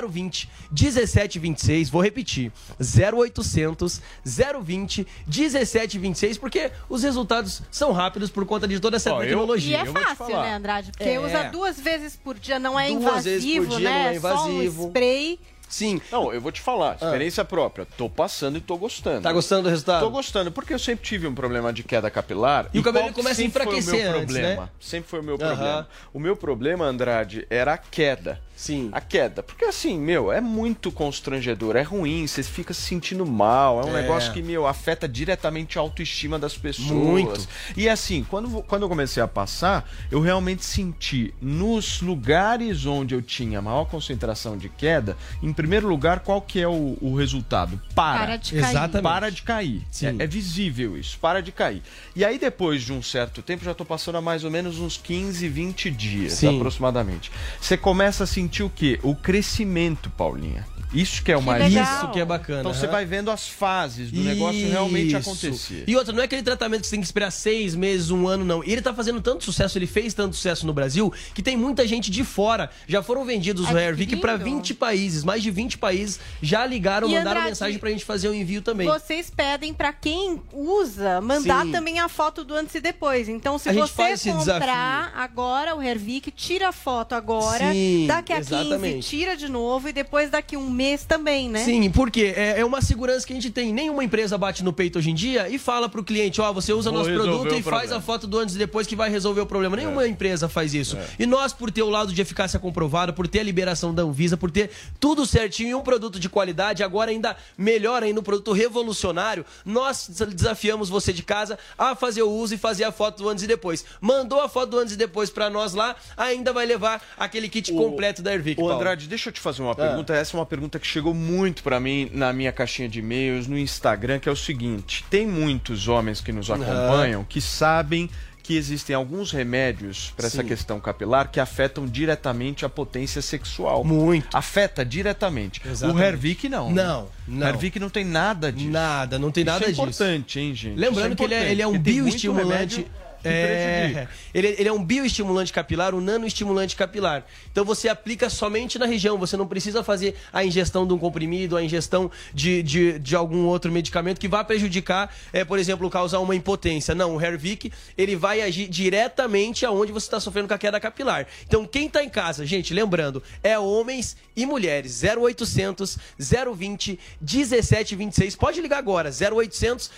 020 1726. Vou repetir. 0800 020 1726, porque os resultados são rápidos por conta de toda essa Ó, eu- E tecnologia. é Eu vou te fácil, né, Andrade? Porque É. usa duas vezes por dia, não é Duas vezes por invasivo, dia, né? não é Só um invasivo. spray. Sim. Não, eu vou te falar, experiência própria. Tô passando e tô gostando. Tá gostando do resultado? Tô gostando, porque eu sempre tive um problema de queda capilar. E o cabelo começa a sempre foi o enfraquecer meu antes, problema? né? Sempre foi o meu Aham. problema. O meu problema, Andrade, era a queda. Sim. A queda. Porque assim, meu, é muito constrangedor, é ruim, você fica se sentindo mal, é um É. negócio que, meu, afeta diretamente a autoestima das pessoas. Muito. E assim, quando, quando eu comecei a passar, eu realmente senti nos lugares onde eu tinha maior concentração de queda, em primeiro lugar, qual que é o, o resultado? Para. Para de cair. Exatamente. Para de cair. É, é visível isso, para de cair. E aí, depois de um certo tempo, já tô passando há mais ou menos uns 15, 20 dias, Sim. aproximadamente. Você começa a sentir o quê? O crescimento, Paulinha. Isso que é o mais Isso que é bacana. Então você aham. vai vendo as fases do negócio realmente Isso. acontecer. E outra, não é aquele tratamento que você tem que esperar seis meses, um ano, não. E ele tá fazendo tanto sucesso, ele fez tanto sucesso no Brasil, que tem muita gente de fora. Já foram vendidos o Airvic para 20 países. Mais de 20 países já ligaram, E, mandaram Andrade, mensagem pra gente fazer o envio também. Vocês pedem pra quem usa mandar Sim. também a foto do antes e depois. Então, se A você comprar agora o Hervik, tira a foto agora, Sim, daqui a 15 exatamente. tira de novo e depois daqui um mês também, né? Sim, porque é, é uma segurança que a gente tem. Nenhuma empresa bate no peito hoje em dia e fala pro cliente, ó, você usa Vou nosso produto o e faz a foto do antes e depois que vai resolver o problema. Nenhuma empresa faz isso. E nós, por ter o lado de eficácia comprovada, por ter a liberação da Anvisa, por ter tudo certinho e um produto de qualidade, agora ainda melhor ainda, um produto revolucionário, nós des- desafiamos você de casa a fazer o uso e fazer a foto do antes e depois. Mandou a foto do antes e depois pra nós lá, ainda vai levar aquele kit completo da Ô Paulo. Andrade, deixa eu te fazer uma Ah. pergunta. Essa é uma pergunta que chegou muito pra mim na minha caixinha de e-mails, no Instagram, que é o seguinte: tem muitos homens que nos acompanham que sabem que existem alguns remédios para essa questão capilar que afetam diretamente a potência sexual. Muito. Afeta diretamente. Exatamente. O Hervik não. né? Não, não. O Hervik não tem nada disso. Nada, não tem Isso nada é disso. importante, hein, gente? Lembrando Isso que ele é, ele é um bioestimulante. É, ele, ele é um bioestimulante capilar, um nanoestimulante capilar. Então você aplica somente na região, você não precisa fazer a ingestão de um comprimido, a ingestão de, de, de algum outro medicamento que vá prejudicar, é, por exemplo, causar uma impotência. Não, o Hervic, ele vai agir diretamente aonde você está sofrendo com a queda capilar. Então quem está em casa, gente, lembrando, é homens e mulheres. 0800 020 1726. Pode ligar agora, 0800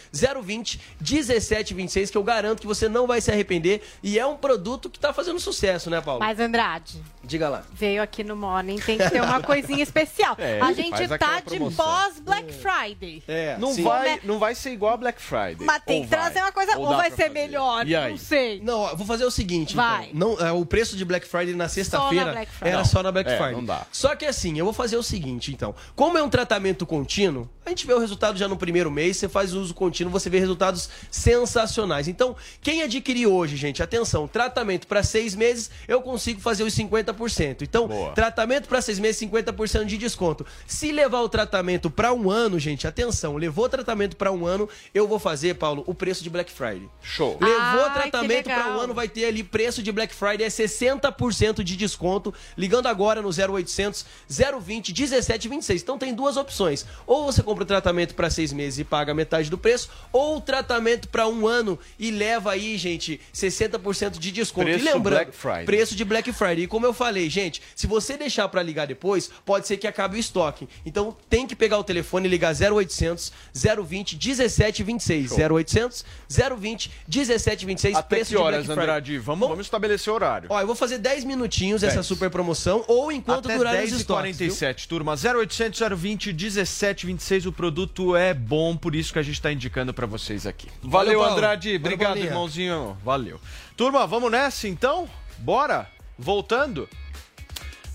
020 1726, que eu garanto que você não vai se arrepender. E é um produto que está fazendo sucesso, né, Paulo? Mas, Andrade, Diga lá. veio aqui no Morning, tem que ter uma coisinha especial. É, a gente tá de pós-Black Friday. É, Não sim. vai, não vai ser igual a Black Friday. Mas tem Ou que trazer vai? uma coisa. Ou, dá vai ser fazer? melhor, E aí? não sei. Não, vou fazer o seguinte, Vai. então. Não, é, o preço de Black Friday na sexta-feira Black Friday. era Não, só na Black é, Friday. não dá. Só que assim, eu vou fazer o seguinte, então. Como é um tratamento contínuo, a gente vê o resultado já no primeiro mês, você faz uso contínuo, você vê resultados sensacionais. Então, quem adquirir hoje, gente, atenção, tratamento para seis meses, eu consigo fazer os 50%. Então, tratamento para seis meses, 50% de desconto. Se levar o tratamento para um ano, gente, atenção, levou o tratamento para um ano, eu vou fazer, Paulo, o preço de Black Friday. Show. Levou Ai, o tratamento para um ano, vai ter ali preço de Black Friday, é 60% de desconto. Ligando agora no 0800 020 1726. Então tem duas opções. Ou você compra o tratamento para seis meses e paga metade do preço, ou o tratamento para um ano e leva aí, gente, 60% de desconto. Preço e lembrando, Black Friday. preço de Black Friday. E como eu falei, gente, se você deixar para ligar depois, pode ser que acabe o estoque. Então tem que pegar o telefone e ligar 0800 020 1726. 0800 020 1726. Até preço que de horas, Friday. Andrade? Vamos, vamos estabelecer o horário. Ó, eu vou fazer 10 minutinhos 10. essa super promoção, ou enquanto Até durar 10 os e estoques. viu? 47, turma. 0800 020 1726. O produto é bom, por isso que a gente está indicando para vocês aqui. Valeu, Paulo. Andrade. Valeu, Obrigado, irmãozinho. Valeu. Turma, vamos nessa então? Bora? Voltando?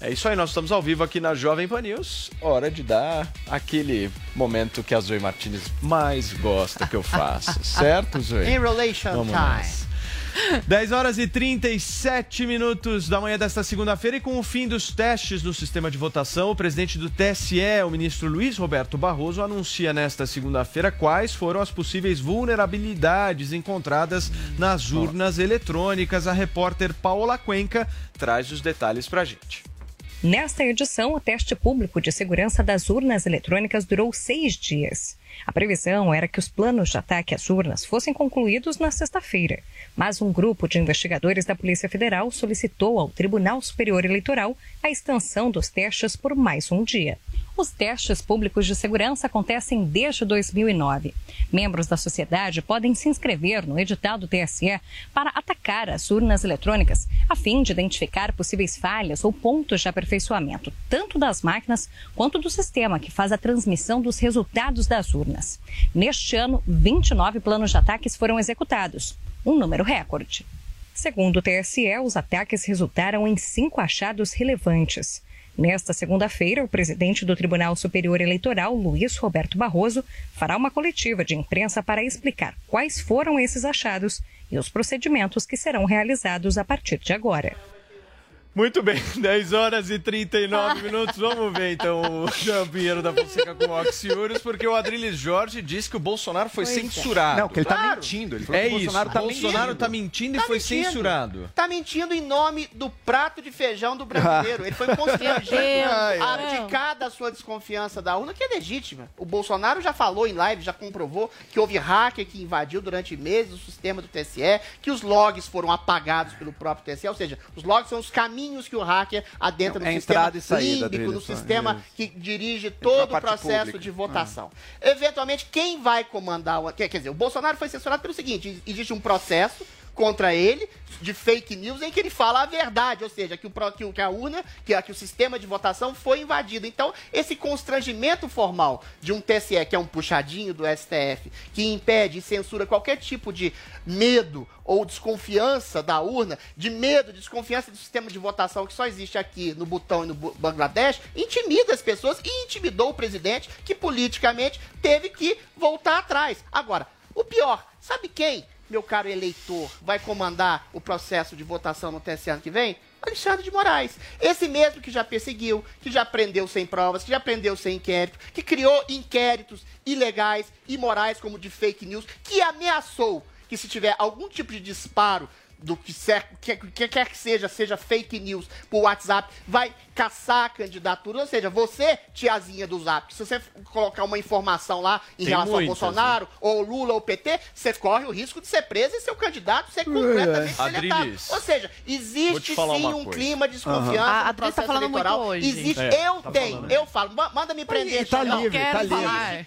É isso aí, nós estamos ao vivo aqui na Jovem Pan News. Hora de dar aquele momento que a Zoe Martinez mais gosta que eu faça. certo, Zoe? In relation Vamos time. nessa. 10 horas e 37 minutos da manhã desta segunda-feira e com o fim dos testes no sistema de votação, o presidente do TSE, o ministro Luiz Roberto Barroso, anuncia nesta segunda-feira quais foram as possíveis vulnerabilidades encontradas nas urnas eletrônicas. A repórter Paola Cuenca traz os detalhes pra gente. Nesta edição, o teste público de segurança das urnas eletrônicas durou seis dias. A previsão era que os planos de ataque às urnas fossem concluídos na sexta-feira, mas um grupo de investigadores da Polícia Federal solicitou ao Tribunal Superior Eleitoral a extensão dos testes por mais um dia. Os testes públicos de segurança acontecem desde 2009. Membros da sociedade podem se inscrever no edital do TSE para atacar as urnas eletrônicas, a fim de identificar possíveis falhas ou pontos de aperfeiçoamento, tanto das máquinas quanto do sistema que faz a transmissão dos resultados das urnas. Neste ano, 29 planos de ataques foram executados, um número recorde. Segundo o TSE, os ataques resultaram em cinco achados relevantes. Nesta segunda-feira, o presidente do Tribunal Superior Eleitoral, Luiz Roberto Barroso, fará uma coletiva de imprensa para explicar quais foram esses achados e os procedimentos que serão realizados a partir de agora. Muito bem, 10 horas e 39 minutos. Vamos ver então o Jean Pinheiro da Fonseca com o Oxiurus, porque o Adriles Jorge disse que o Bolsonaro foi Pois é. censurado. Não, que ele tá mentindo. Ele falou é que o isso, Bolsonaro tá Bolsonaro mentindo. tá mentindo e Tá foi mentindo. censurado. Tá mentindo em nome do prato de feijão do brasileiro. Ele foi constrangido a abdicar da sua desconfiança da urna, que é legítima. O Bolsonaro já falou em live, já comprovou que houve hacker que invadiu durante meses o sistema do TSE, que os logs foram apagados pelo próprio TSE, ou seja, os logs são os caminhos que o hacker adentra no É sistema entrada e saída límbico, dele no sistema isso. que dirige todo o parte processo pública. de votação. Eventualmente, quem vai comandar o. Quer dizer, o Bolsonaro foi censurado pelo seguinte: existe um processo contra ele de fake news em que ele fala a verdade, ou seja, que, o, que, a urna, que, que o sistema de votação foi invadido. Então, esse constrangimento formal de um TSE, que é um puxadinho do STF, que impede e censura qualquer tipo de medo ou desconfiança da urna, de medo, desconfiança do sistema de votação que só existe aqui no Butão e no Bangladesh, intimida as pessoas e intimidou o presidente, que politicamente teve que voltar atrás. Agora, o pior, sabe quem, meu caro eleitor, vai comandar o processo de votação no TSE ano que vem? Alexandre de Moraes. Esse mesmo que já perseguiu, que já prendeu sem provas, que já prendeu sem inquérito, que criou inquéritos ilegais, imorais, como de fake news, que ameaçou que se tiver algum tipo de disparo do que, ser, que, que quer que seja, seja fake news por WhatsApp, vai caçar a candidatura. Ou seja, você, tiazinha do Zap, se você colocar uma informação lá em Tem relação muitas, ao Bolsonaro, ou Lula, ou PT, você corre o risco de ser preso e seu candidato ser completamente deletado. Adriles, Ou seja, existe falar sim um coisa. clima de desconfiança. A no Adriles tá processo falando muito eleitoral. hoje. Existe, É, eu tá tenho, falando. eu falo, ma- manda me prender. tá Xandão. livre, tá livre.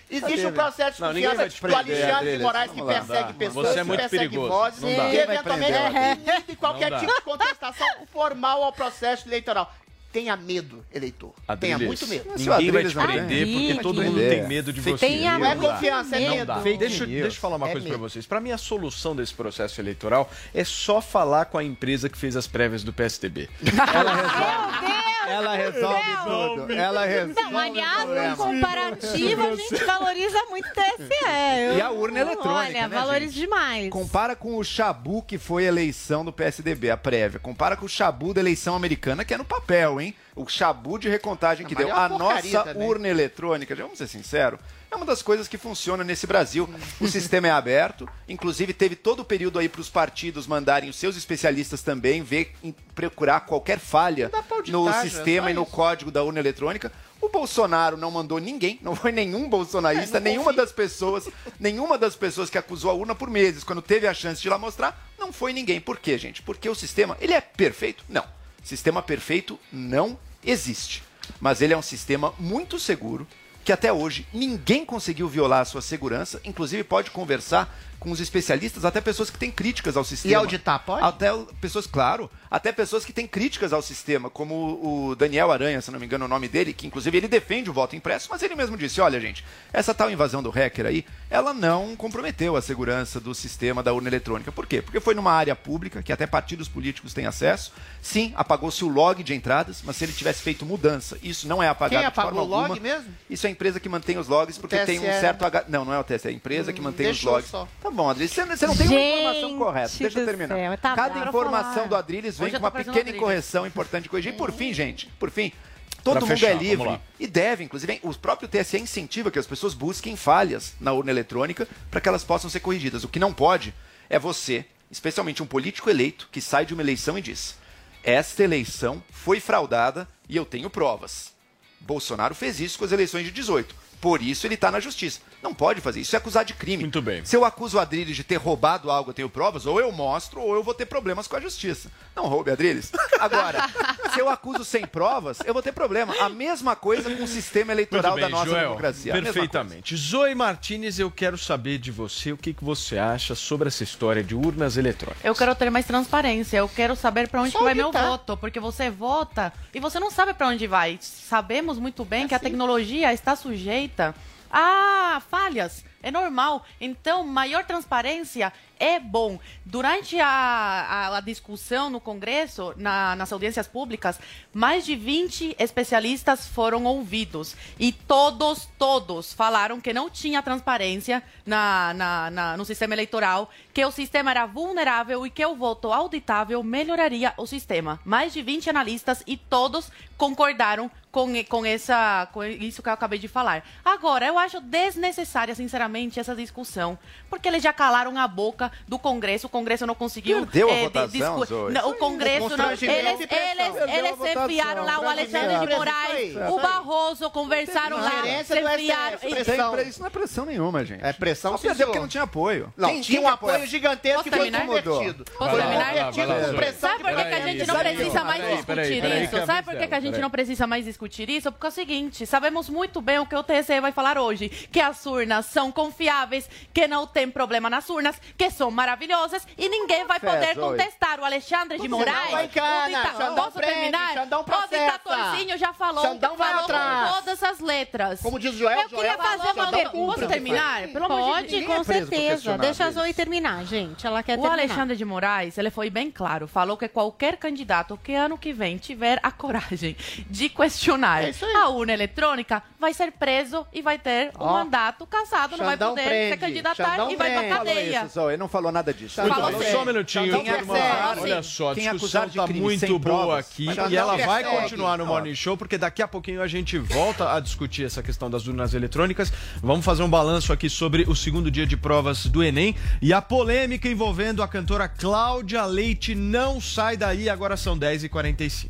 Existe, existe Tá um processo de Não, ninguém vai confiança te do prender, Alexandre de. Moraes que persegue dá. pessoas, é que muito persegue vozes, que vai eventualmente prender, inibe qualquer tipo de contestação formal ao processo eleitoral. Tenha medo, eleitor. Tenha Adriles, muito medo. Ninguém vai te prender porque todo mundo tem medo de você. Tenha Não é confiança, é medo. Deixa, deixa eu falar uma É coisa pra medo. vocês. Pra mim, a solução desse processo eleitoral é só falar com a empresa que fez as prévias do PSDB. Ela resolve tudo. Ela resolve. Não, aliás, no comparativo, a gente valoriza muito o TSE. E a urna eletrônica, Olha, né, valoriza gente? demais. Compara com o Chabu, que foi a eleição do PSDB, a prévia. Compara com o Chabu da eleição americana, que é no papel, hein? O Chabu de recontagem que mas deu. é A nossa também. urna eletrônica, já vamos ser sinceros, é uma das coisas que funciona nesse Brasil. O sistema é aberto, inclusive teve todo o período aí para os partidos mandarem os seus especialistas também ver, procurar qualquer falha no auditar, já, sistema e no isso. código da urna eletrônica. O Bolsonaro não mandou ninguém, não foi nenhum bolsonarista, É, nenhuma das pessoas, nenhuma das pessoas que acusou a urna por meses, quando teve a chance de ir lá mostrar, não foi ninguém. Por quê, gente? Porque o sistema, ele é perfeito? Não. Sistema perfeito não existe. Mas ele é um sistema muito seguro, que até hoje ninguém conseguiu violar a sua segurança, inclusive pode conversar com os especialistas, até pessoas que têm críticas ao sistema. E auditar, pode? Até pessoas, claro, até pessoas que têm críticas ao sistema, como o Daniel Aranha, se não me engano é o nome dele, que inclusive ele defende o voto impresso, mas ele mesmo disse, olha gente, essa tal invasão do hacker aí, ela não comprometeu a segurança do sistema da urna eletrônica. Por quê? Porque foi numa área pública, que até partidos políticos têm acesso. Sim, apagou-se o log de entradas, mas se ele tivesse feito mudança, isso não é apagado Quem de apagou forma o log alguma. mesmo? Isso é a empresa que mantém os logs, porque tem um TSE. certo... H... Não, não é o TSE, é a empresa que mantém os logs. só. Tá bom, Adriles, você, você não tem uma informação correta. Deixa eu terminar. céu, tá Cada informação Falar. do Adriles vem com uma pequena incorreção importante de corrigir. E por fim, gente, por fim, todo Pra mundo fechar, é livre e deve, inclusive, o próprio TSE incentiva que as pessoas busquem falhas na urna eletrônica para que elas possam ser corrigidas. O que não pode é você, especialmente um político eleito, que sai de uma eleição e diz: esta eleição foi fraudada e eu tenho provas. Bolsonaro fez isso com as eleições de 18. Por isso ele está na justiça. Não pode fazer isso. Isso é acusar de crime. Muito bem. Se eu acuso o Adriles de ter roubado algo, eu tenho provas, ou eu mostro, ou eu vou ter problemas com a justiça. Não roube, Adriles. Agora, se eu acuso sem provas, eu vou ter problema. A mesma coisa com o sistema eleitoral bem, da nossa Joel, democracia. Perfeitamente. Zoe Martinez, eu quero saber de você o que, que você acha sobre essa história de urnas eletrônicas. Eu quero ter mais transparência, eu quero saber para onde vai meu tá. voto, porque você vota e você não sabe para onde vai. Sabemos muito bem que a tecnologia está sujeita a falhas. É normal. Então, maior transparência é bom. Durante a, a- a discussão no Congresso, na- nas audiências públicas, mais de 20 especialistas foram ouvidos. E todos, todos falaram que não tinha transparência na, na- na- no sistema eleitoral, que o sistema era vulnerável e que o voto auditável melhoraria o sistema. Mais de 20 analistas e todos concordaram com, com, essa, com isso que eu acabei de falar. Agora, eu acho desnecessária, sinceramente, essa discussão, porque eles já calaram a boca do Congresso, o Congresso não conseguiu... Perdeu a votação, discu- não, o Congresso não... Eles, eles, eles enfiaram lá o Alexandre de. Moraes, o Barroso, conversaram lá, Ingerência do enfiaram... Isso não é pressão nenhuma, gente. É pressão, Só sim, perdeu senhor. porque não tinha apoio. Não, tinha quem um apoio apoia? gigantesco que foi convertido. Posso terminar? Sabe por que, a gente não precisa mais discutir isso? Sabe por que, a gente não precisa mais discutir isso? Porque é o seguinte, sabemos muito bem o que o TSE vai falar hoje, que as urnas são confiáveis, que não tem problema nas urnas, que são maravilhosas e ninguém vai poder contestar o Alexandre de Moraes. vai em cana, o dita- Xandão Posso prende, terminar? Xandão o ditatorzinho já falou, Xandão vai falou atrás. com todas as letras. Como diz o Joel, Eu queria Joel, fazer uma pergunta. o Posso terminar? Pelo Pode, Deus. com certeza. Deixa a Zoe terminar, gente. Ela quer O terminar. Alexandre de Moraes, ele foi bem claro, falou que qualquer candidato que ano que vem tiver a coragem de questionar É a urna eletrônica vai ser preso e vai ter o Ó. mandato cassado, não vai Xandão poder prende, se candidatar Xandão e vai pra cadeia. Falou isso, Zoe, não falou nada disso. Muito Fala bem, sério. só um minutinho, Quem persegue? Olha só, a Quem discussão acusar de tá muito boa provas, aqui e ela vai persegue. continuar no Morning Show, porque daqui a pouquinho a gente volta a discutir essa questão das urnas eletrônicas. Vamos fazer um balanço aqui sobre o segundo dia de provas do Enem e a polêmica envolvendo a cantora Cláudia Leite não sai daí, agora são 10h45.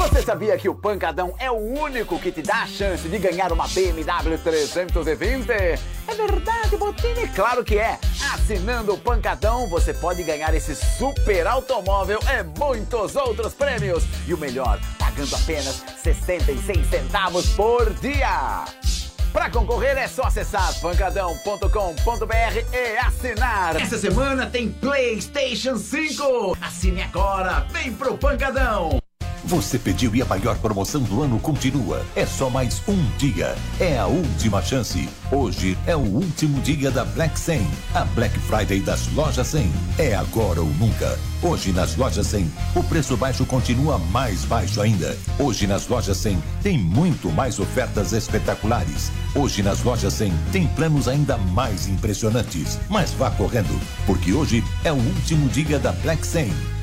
Você sabia que o Pancadão é o único que te dá a chance de ganhar uma BMW 320? É verdade, Botini? Claro que é! Assinando o Pancadão, você pode ganhar esse super automóvel e muitos outros prêmios. E o melhor, pagando apenas 66 centavos por dia. Para concorrer é só acessar pancadão.com.br e assinar. Essa semana tem PlayStation 5. Assine agora, vem pro Pancadão. Você pediu e a maior promoção do ano continua. É só mais um dia. É a última chance. Hoje é o último dia da Black 100, a Black Friday das lojas 100. É agora ou nunca. Hoje nas lojas 100, o preço baixo continua mais baixo ainda. Hoje nas lojas 100 tem muito mais ofertas espetaculares. Hoje nas lojas 100 tem planos ainda mais impressionantes. Mas vá correndo, porque hoje é o último dia da Black 100,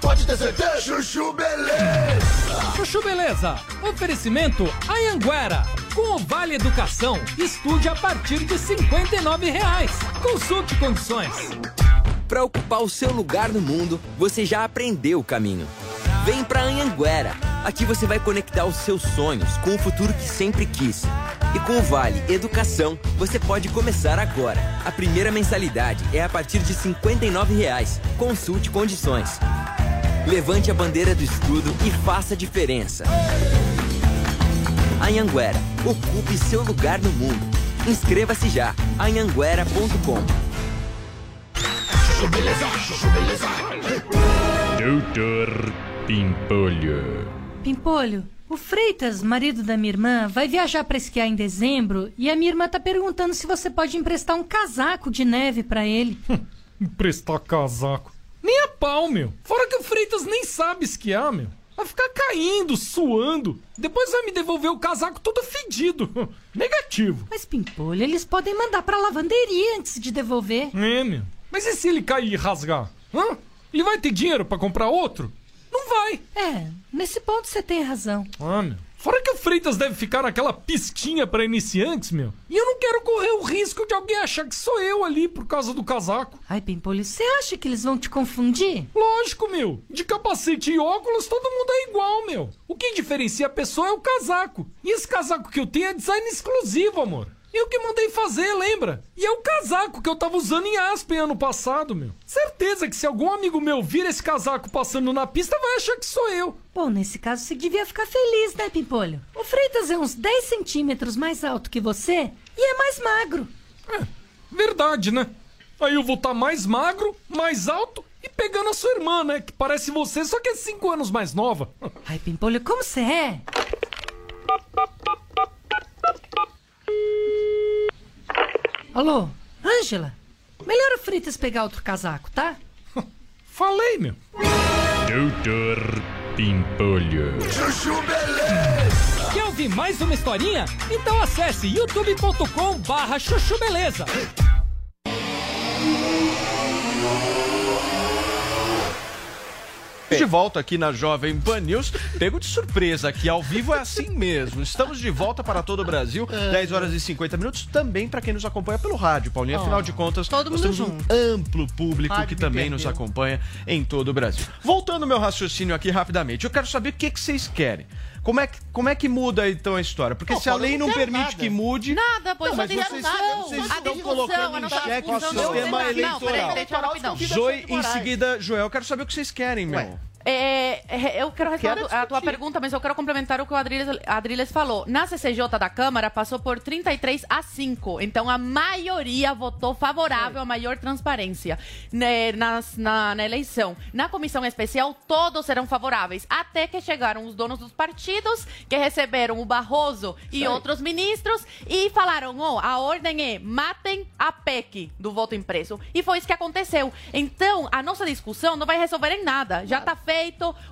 Pode ter certeza. Chuchu Beleza. Chuchu Beleza. Oferecimento Anhanguera. Com o Vale Educação, estude a partir de 59 reais. Consulte condições. Para ocupar o seu lugar no mundo, você já aprendeu o caminho. Vem pra Anhanguera. Aqui você vai conectar os seus sonhos com o futuro que sempre quis. E com o Vale Educação, você pode começar agora. A primeira mensalidade é a partir de 59 reais. Consulte condições. Levante a bandeira do estudo e faça a diferença. Anhanguera, ocupe seu lugar no mundo. Inscreva-se já, anhanguera.com. Doutor Pimpolho. Pimpolho, o Freitas, marido da minha irmã, vai viajar para esquiar em dezembro e a minha irmã tá perguntando se você pode emprestar um casaco de neve para ele. Emprestar casaco. Nem a pau, meu. Fora que o Freitas nem sabe esquiar, meu. Vai ficar caindo, suando. Depois vai me devolver o casaco todo fedido. Negativo. Mas, Pimpolho, eles podem mandar pra lavanderia antes de devolver. É, meu. Mas e se ele cair e rasgar? Hã? Ele vai ter dinheiro para comprar outro? Não vai. É, nesse ponto você tem razão. Ah, meu. Fora que o Freitas deve ficar naquela pistinha para iniciantes, meu. E eu não quero correr o risco de alguém achar que sou eu ali por causa do casaco. Ai, Pimpolho, você acha que eles vão te confundir? Lógico, meu. De capacete e óculos, todo mundo é igual, meu. O que diferencia a pessoa é o casaco. E esse casaco que eu tenho é design exclusivo, amor. Eu que mandei fazer, lembra? E é o casaco que eu tava usando em Aspen ano passado, meu. Certeza que se algum amigo meu vir esse casaco passando na pista, vai achar que sou eu. Bom, nesse caso você devia ficar feliz, né, Pimpolho? O Freitas é uns 10 centímetros mais alto que você e é mais magro. É, verdade, né? Aí eu vou estar tá mais magro, mais alto e pegando a sua irmã, né? Que parece você, só que é 5 anos mais nova. Ai, Pimpolho, como você é? Alô, Ângela? Melhor o Fritas pegar outro casaco, tá? Falei, meu. Doutor Pimpolho. Chuchu Beleza! Quer ouvir mais uma historinha? Então acesse youtube.com barra chuchu beleza. De volta aqui na Jovem Pan News, pego de surpresa aqui, ao vivo é assim mesmo. Estamos de volta para todo o Brasil, 10 horas e 50 minutos, também para quem nos acompanha pelo rádio, Paulinho. Afinal de contas, todo nós temos um amplo público rádio que também nos acompanha em todo o Brasil. Voltando ao meu raciocínio aqui rapidamente, eu quero saber o que, que vocês querem. Como é, que, como é que muda então a história? Porque Não, se a lei não não permite nada. que mude. Nada, pois não, não mas tem vocês, nada. vocês A estão discussão, colocando em xeque o sistema não. Não, eleitoral. peraí, peraí. Zoe, em seguida, Joel, eu quero saber o que vocês querem, meu. É, é, eu quero responder a tua pergunta, mas eu quero complementar o que o Adriles, Adriles falou. Na CCJ da Câmara passou por 33 a 5. Então a maioria votou favorável a maior transparência né, nas- na, na eleição. Na comissão especial, todos eram favoráveis. Até que chegaram os donos dos partidos, que receberam o Barroso e aí. outros ministros, e falaram: ó, a ordem é matem a PEC do voto impresso. E foi isso que aconteceu. Então, a nossa discussão não vai resolver em nada. Já está feito,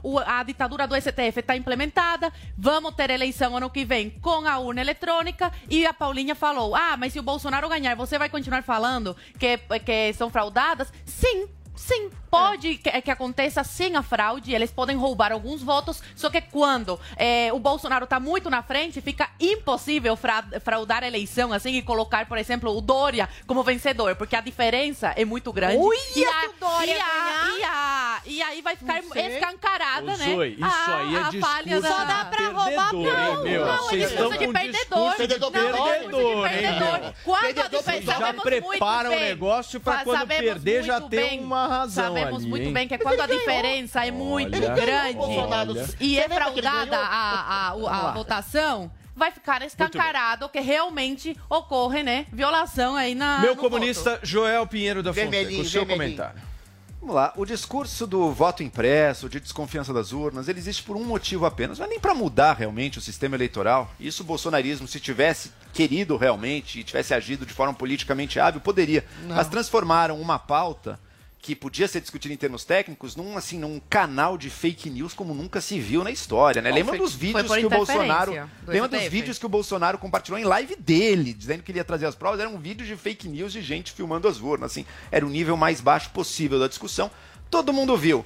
o- a ditadura do STF está implementada, vamos ter eleição ano que vem com a urna eletrônica. E a Paulinha falou: ah, mas se o Bolsonaro ganhar, você vai continuar falando que, que são fraudadas? Sim. Sim, pode que, que aconteça sim a fraude, eles podem roubar alguns votos, só que quando eh, o Bolsonaro está muito na frente, fica impossível fra- fraudar a eleição assim e colocar, por exemplo, o Dória como vencedor, porque a diferença é muito grande. Ui, e, a, Dória e, a, ganhar? e, a- e aí vai ficar escancarada, Ô, né? Zoe, isso a, aí é a falha da... Só dá pra roubar perdedor, hein, não, meu? não, estão discurso de perdedor. de Não, perdedor, discurso de perdedor. Quando a Perdedor diferença- Já sabemos muito prepara o negócio pra Fa- quando perder já ter bem. Uma razão Sabemos ali, muito hein? bem que quando a diferença é muito Olha. grande Olha. e Você é fraudada a, a, a, a votação, vai ficar escancarado que realmente ocorre, né, violação aí na Meu no comunista Joel Pinheiro da Fonseca, Vermelhinho, o seu vermelhinho. comentário. Vamos lá, o discurso do voto impresso, de desconfiança das urnas, ele existe por um motivo apenas, não é nem para mudar realmente o sistema eleitoral. Isso o bolsonarismo, se tivesse querido realmente e tivesse agido de forma politicamente hábil, poderia. Não. Mas transformaram uma pauta que podia ser discutida em termos técnicos num assim num canal de fake news como nunca se viu na história, né? Bom, Lembra foi- dos vídeos que o Bolsonaro, lembra dos vídeos que o Bolsonaro compartilhou em live dele, dizendo que ele ia trazer as provas, eram vídeos de fake news de gente filmando as urnas, assim, era o nível mais baixo possível da discussão. Todo mundo viu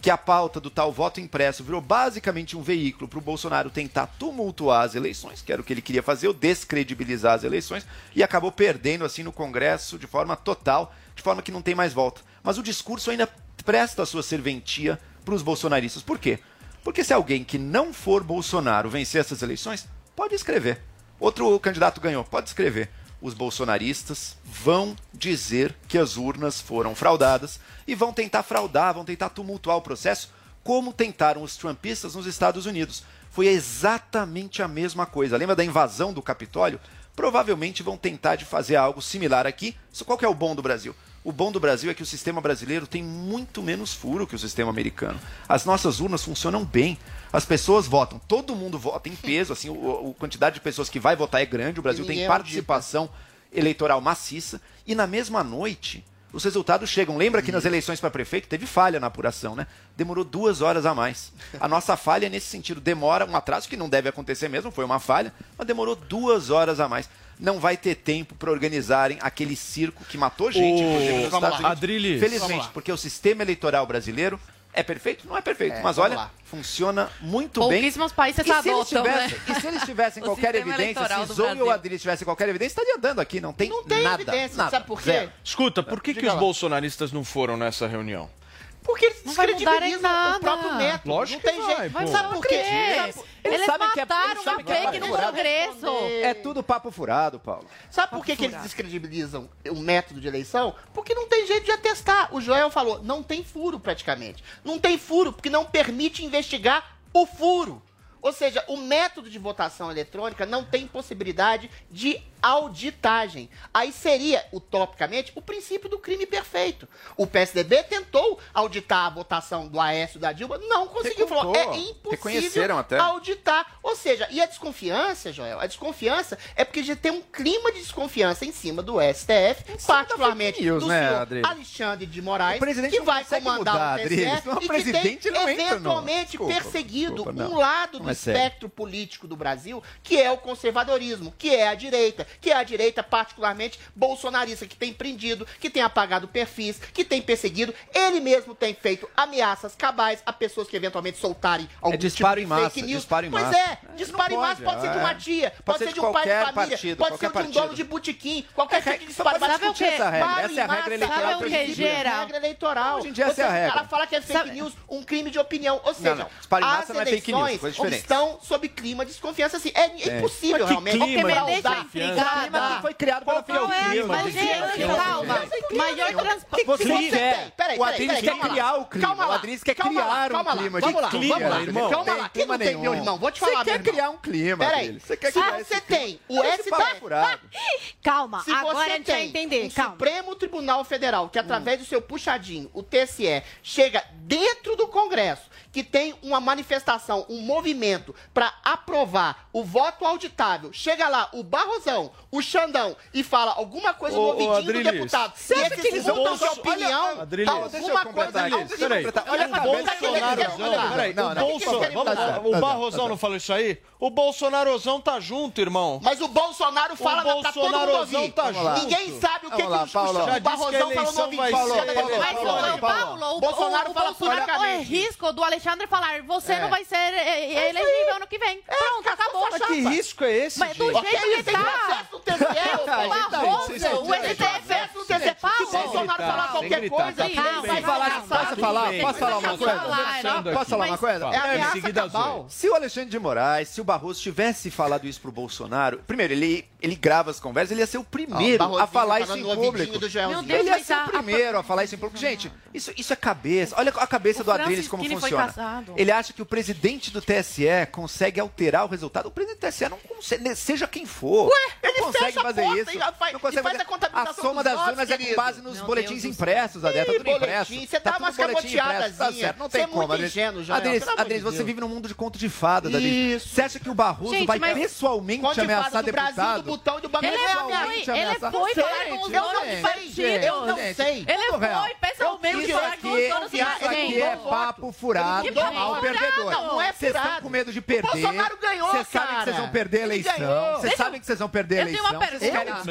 que a pauta do tal voto impresso virou basicamente um veículo para o Bolsonaro tentar tumultuar as eleições, que era o que ele queria fazer, ou descredibilizar as eleições, e acabou perdendo assim no Congresso de forma total, de forma que não tem mais volta. Mas o discurso ainda presta a sua serventia para os bolsonaristas. Por quê? Porque se alguém que não for Bolsonaro vencer essas eleições, pode escrever. Outro candidato ganhou, pode escrever. Os bolsonaristas vão dizer que as urnas foram fraudadas e vão tentar fraudar, vão tentar tumultuar o processo, como tentaram os trumpistas nos Estados Unidos. Foi exatamente a mesma coisa. Lembra da invasão do Capitólio? Provavelmente vão tentar de fazer algo similar aqui. Qual que é o bom do Brasil? O bom do Brasil é que o sistema brasileiro tem muito menos furo que o sistema americano. As nossas urnas funcionam bem. As pessoas votam, todo mundo vota em peso, assim, o, a quantidade de pessoas que vai votar é grande, o Brasil tem participação eleitoral maciça. E na mesma noite, os resultados chegam. Lembra que nas eleições para prefeito teve falha na apuração, né? Demorou duas horas a mais. A nossa falha é nesse sentido demora um atraso que não deve acontecer mesmo, foi uma falha, mas demorou duas horas a mais não vai ter tempo para organizarem aquele circo que matou gente, oh, inclusive, nos Estados Unidos. Felizmente, porque o sistema eleitoral brasileiro é perfeito? Não é perfeito, é, mas olha, lá. funciona muito bem. Pouquíssimos países e adotam, se né? E se eles tivessem qualquer evidência, se Zou e o Adri tivessem qualquer evidência, estaria dando aqui, não tem nada. Não tem nada, evidência, nada, sabe por quê? Zero. Escuta, por que, que os lá. bolsonaristas não foram nessa reunião? Porque eles descredibilizam o próprio método. Lógico não tem vai, jeito. Sabe por quê? Eles, eles sabem que é, eles é no Congresso. É tudo papo furado, Paulo. Sabe por que, que eles descredibilizam o método de eleição? Porque não tem jeito de atestar. O Joel falou, não tem furo praticamente. Não tem furo porque não permite investigar o furo. Ou seja, o método de votação eletrônica não tem possibilidade de auditagem. Aí seria, utopicamente, o princípio do crime perfeito. O PSDB tentou auditar a votação do Aécio da Dilma, não conseguiu. Falou, é impossível até. auditar. Ou seja, e a desconfiança, Joel, a desconfiança é porque já tem um clima de desconfiança em cima do STF, em particularmente news, do né, senhor Alexandre de Moraes, que vai comandar mudar, o TSE e que tem eventualmente desculpa, perseguido desculpa, um lado do espectro político do Brasil, que é o conservadorismo, que é a direita que é a direita particularmente bolsonarista, que tem prendido, que tem apagado perfis, que tem perseguido. Ele mesmo tem feito ameaças cabais a pessoas que eventualmente soltarem é algum é disparo tipo em massa, fake news. Disparo em pois é, é, disparo em massa pode, pode ser de uma é. tia, pode, pode ser, ser de um pai de família, partido, pode ser de um partido. dono de botequim, qualquer tipo de disparo em massa. Essa, regra, essa é a regra eleitoral. Sabe o que, regra eleitoral. Hoje em dia essa é a regra. Ela fala que é fake news um crime de opinião. Ou seja, as eleições estão sob clima de desconfiança. Assim, é, impossível realmente. Porque me dá, clima dá. que foi criado pela é Fiocruz. Mas, gente, calma. Maior transporte. Você quer. Peraí, o Adriles quer criar o clima. Calma lá. O Adriles quer criar um clima. Vamos lá, vamos lá. Irmão, calma lá. Que não tem, meu irmão? Vou te falar, Você quer criar um clima, Peraí. Você quer ah, criar você tem o STF... Calma, agora a gente vai entender. O Supremo Tribunal Federal, que através hum. do seu puxadinho, o TSE, chega dentro do Congresso que tem uma manifestação, um movimento para aprovar o voto auditável, chega lá o Barrosão, o Xandão e fala alguma coisa ô, no ouvidinho do deputado. Você acha que eles mudam de opinião? Alguma coisa. Peraí. Olha pra puta que ele quer. O Barrosão não falou isso aí? O Bolsonarozão tá junto, irmão. Mas o Bolsonaro fala o pra tá todo mundo ouvir. Tá Ninguém sabe o que, lá, que Paulo. o, o Barrosão falou no ouvidinho. Mas o Paulo, o Bolsonaro fala por na cabeça. O risco do Alexandre Alexandre falar, você é. não vai ser é, é, é elegível ano que vem. É. Pronto, acabou a chapa. É que risco é esse, Mas, do gente? Do jeito que tá... tá o TCE, o STF, o se o Bolsonaro falar qualquer coisa... Posso falar? Posso falar uma coisa? Posso falar uma coisa? É ameaça. Tá se o Alexandre de Moraes, se o Barroso tivesse falado isso pro Bolsonaro... Primeiro, ele ele grava as conversas, ele ia ser o primeiro a falar tá isso em público. Ele ia ser o primeiro a falar isso em público. Gente, isso, isso é cabeça. Olha a cabeça do Adriles como funciona. Passado. Ele acha que o presidente do TSE consegue alterar o resultado. O presidente do TSE não consegue, né, seja quem for, Ué, ele não consegue fazer isso. Faz, não consegue fazer. A, a soma das urnas querido. é com base nos Meu boletins Deus impressos, Adé. Tá, tá tudo boletim, impresso. Você tá, tá mais camoteadazinha. Tá não tem é como. Muito ingênuo, Joel, Adriles, você vive num mundo de conto de fada, Adriles. Você acha que o Barroso vai pessoalmente ameaçar deputado? Brasil, do botão e. Ele, é, ele, ele foi falar com os donos do partido. Eu não sei. Ele foi pessoalmente falar com os donos do partido. Isso aqui é papo furado. É furado ao perdedor. Não, não é Vocês estão com medo de perder. O Bolsonaro ganhou, Vocês sabem que vocês vão perder a eleição. Vocês sabem que vocês vão perder a eleição.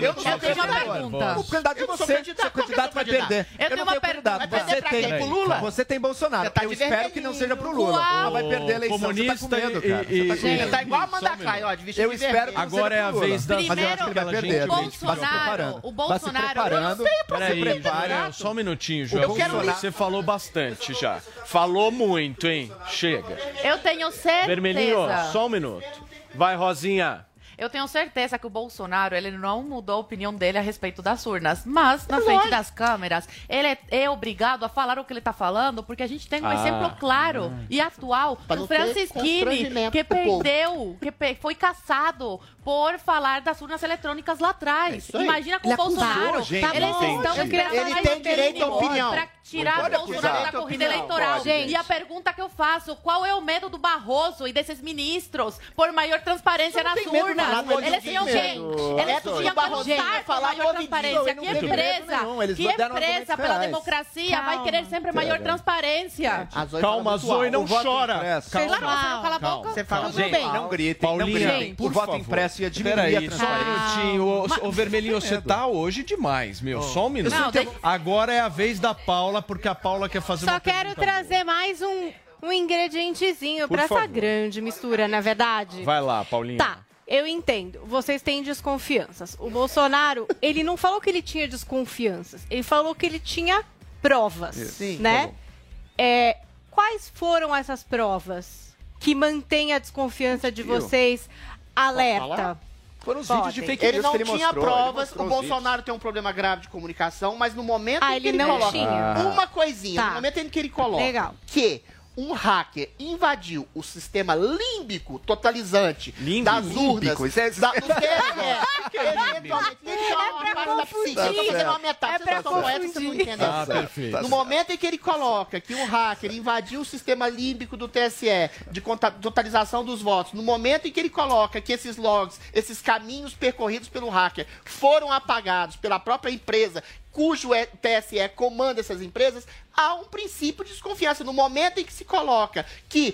Eu tenho uma pergunta. O candidato de você, seu candidato é vai perder. Eu tenho uma pergunta. Você tem Lula? Você tem Bolsonaro. Tá eu espero que não seja pro Lula. O Lula vai perder a eleição. Tá Comunista tá medo, cara. Você tá igual a Amanda ó, Eu espero Agora é a vez da... Mas eu acho que ele vai perder. Bolsonaro, o Bolsonaro... Eu não sei, só um minutinho, João. Você falou bastante já. Falou muito muito, hein? Chega. Eu tenho certeza. Vermelhinho, só um minuto. Vai, Rosinha. Eu tenho certeza que o Bolsonaro, ele não mudou a opinião dele a respeito das urnas, mas na frente das câmeras, ele é, obrigado a falar o que ele está falando, porque a gente tem um ah. exemplo claro e hum. atual do Francisquini, que perdeu, que foi caçado, por falar das urnas eletrônicas lá atrás. É Imagina com ele o Bolsonaro. Acusou, tá bom, gente. Ele tem direito à opinião. Pra tirar o Bolsonaro da corrida eleitoral. Pode. E a pergunta que eu faço, qual é o medo do Barroso e desses ministros por maior transparência nas urnas? Medo, eles tinham gente. Eles tinham que Falar por maior transparência. Que empresa, que empresa pela democracia vai querer sempre maior transparência? Calma, Zoe, não chora. Claro, você. Você fala, não grite. Paulinha. Por voto impresso democracia, diminuir Peraí, a transparência. Só um. Ô, Vermelhinho, você tá hoje demais, meu. Só um minuto. Não, Agora é a vez da Paula, porque a Paula quer fazer Só uma quero trazer mais um, um ingredientezinho para pra essa grande mistura, na é verdade. Vai lá, Paulinha. Tá, eu entendo. Vocês têm desconfianças. O Bolsonaro, ele não falou que ele tinha desconfianças. Ele falou que ele tinha provas, Sim. né? Tá é, quais foram essas provas que mantêm a desconfiança de vocês, Alerta. Foram os Podem. vídeos de fake news. Ele não ele tinha mostrou, provas. O Bolsonaro tem um problema grave de comunicação, mas no momento ah, em que ele, ele coloca tinha. uma coisinha, tá. no momento em que ele coloca Legal. que um hacker invadiu o sistema límbico totalizante das urnas. Isso é... da, do TSE. Né? É é Eventualmente, deixa é uma é parte da psique. Então, Eu tá fazendo uma metáfora, é vocês tá não são poetas, vocês não entendem. Ah, perfeito. No momento em que ele coloca que um hacker invadiu o sistema límbico do TSE de totalização dos votos, no momento em que ele coloca que esses logs, esses caminhos percorridos pelo hacker foram apagados pela própria empresa cujo é, TSE comanda essas empresas, há um princípio de desconfiança. No momento em que se coloca que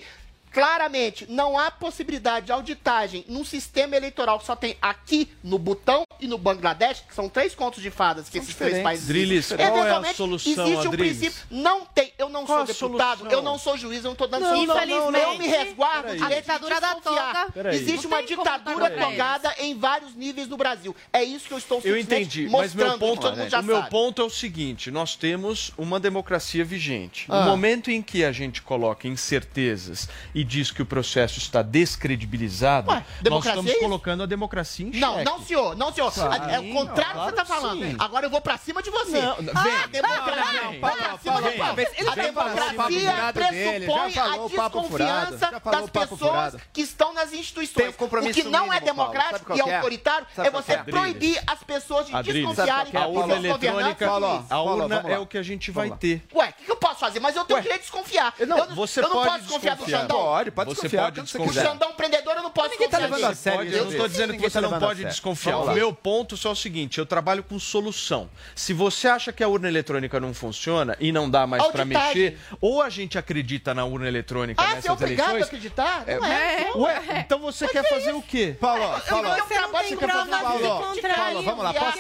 claramente não há possibilidade de auditagem num sistema eleitoral que só tem aqui no Butão e no Bangladesh, que são três contos de fadas que são esses diferentes. três países Drilis, qual é a solução, existe um princípio, não tem, eu não qual sou deputado, solução? eu não sou juiz, eu não estou dando não, solução, não, não, eu me resguardo a ditadura da toga. Existe uma ditadura togada em vários níveis no Brasil. É isso que eu estou Eu entendi, mas meu ponto, o sabe. meu ponto é o seguinte, nós temos uma democracia vigente. Ah. No momento em que a gente coloca incertezas e diz que o processo está descredibilizado, Ué, nós estamos é colocando a democracia em xeque. Não, não, senhor, não, senhor. É, é o contrário tá claro que você está falando. Sim. Agora eu vou para cima de você. Não, ah, vem, a democracia, não, não, para não, não, não, a democracia pressupõe a desconfiança das pessoas que estão nas instituições. o que não é democrático e autoritário é você proibir as pessoas de desconfiarem dos seus governantes. A urna é o que a gente vai ter. Ué, o que eu posso fazer? Mas eu tenho que direito de desconfiar. Você eu não pode posso desconfiar do Xandão. Pode, pode você desconfiar. Pode desconfiar. O Xandão prendedor eu não posso Ninguém desconfiar. Tá levando a eu não estou dizendo que você não pode desconfiar. O meu ponto só é o seguinte, eu trabalho com solução. Se você acha que a urna eletrônica não funciona e não dá mais para mexer, ou a gente acredita na urna eletrônica ah, nessas você é obrigado a acreditar? É, é, é. Ué, então você Mas quer fazer o quê? Paulo, Paulo, você não tem provas do contrário. Vamos lá, posso...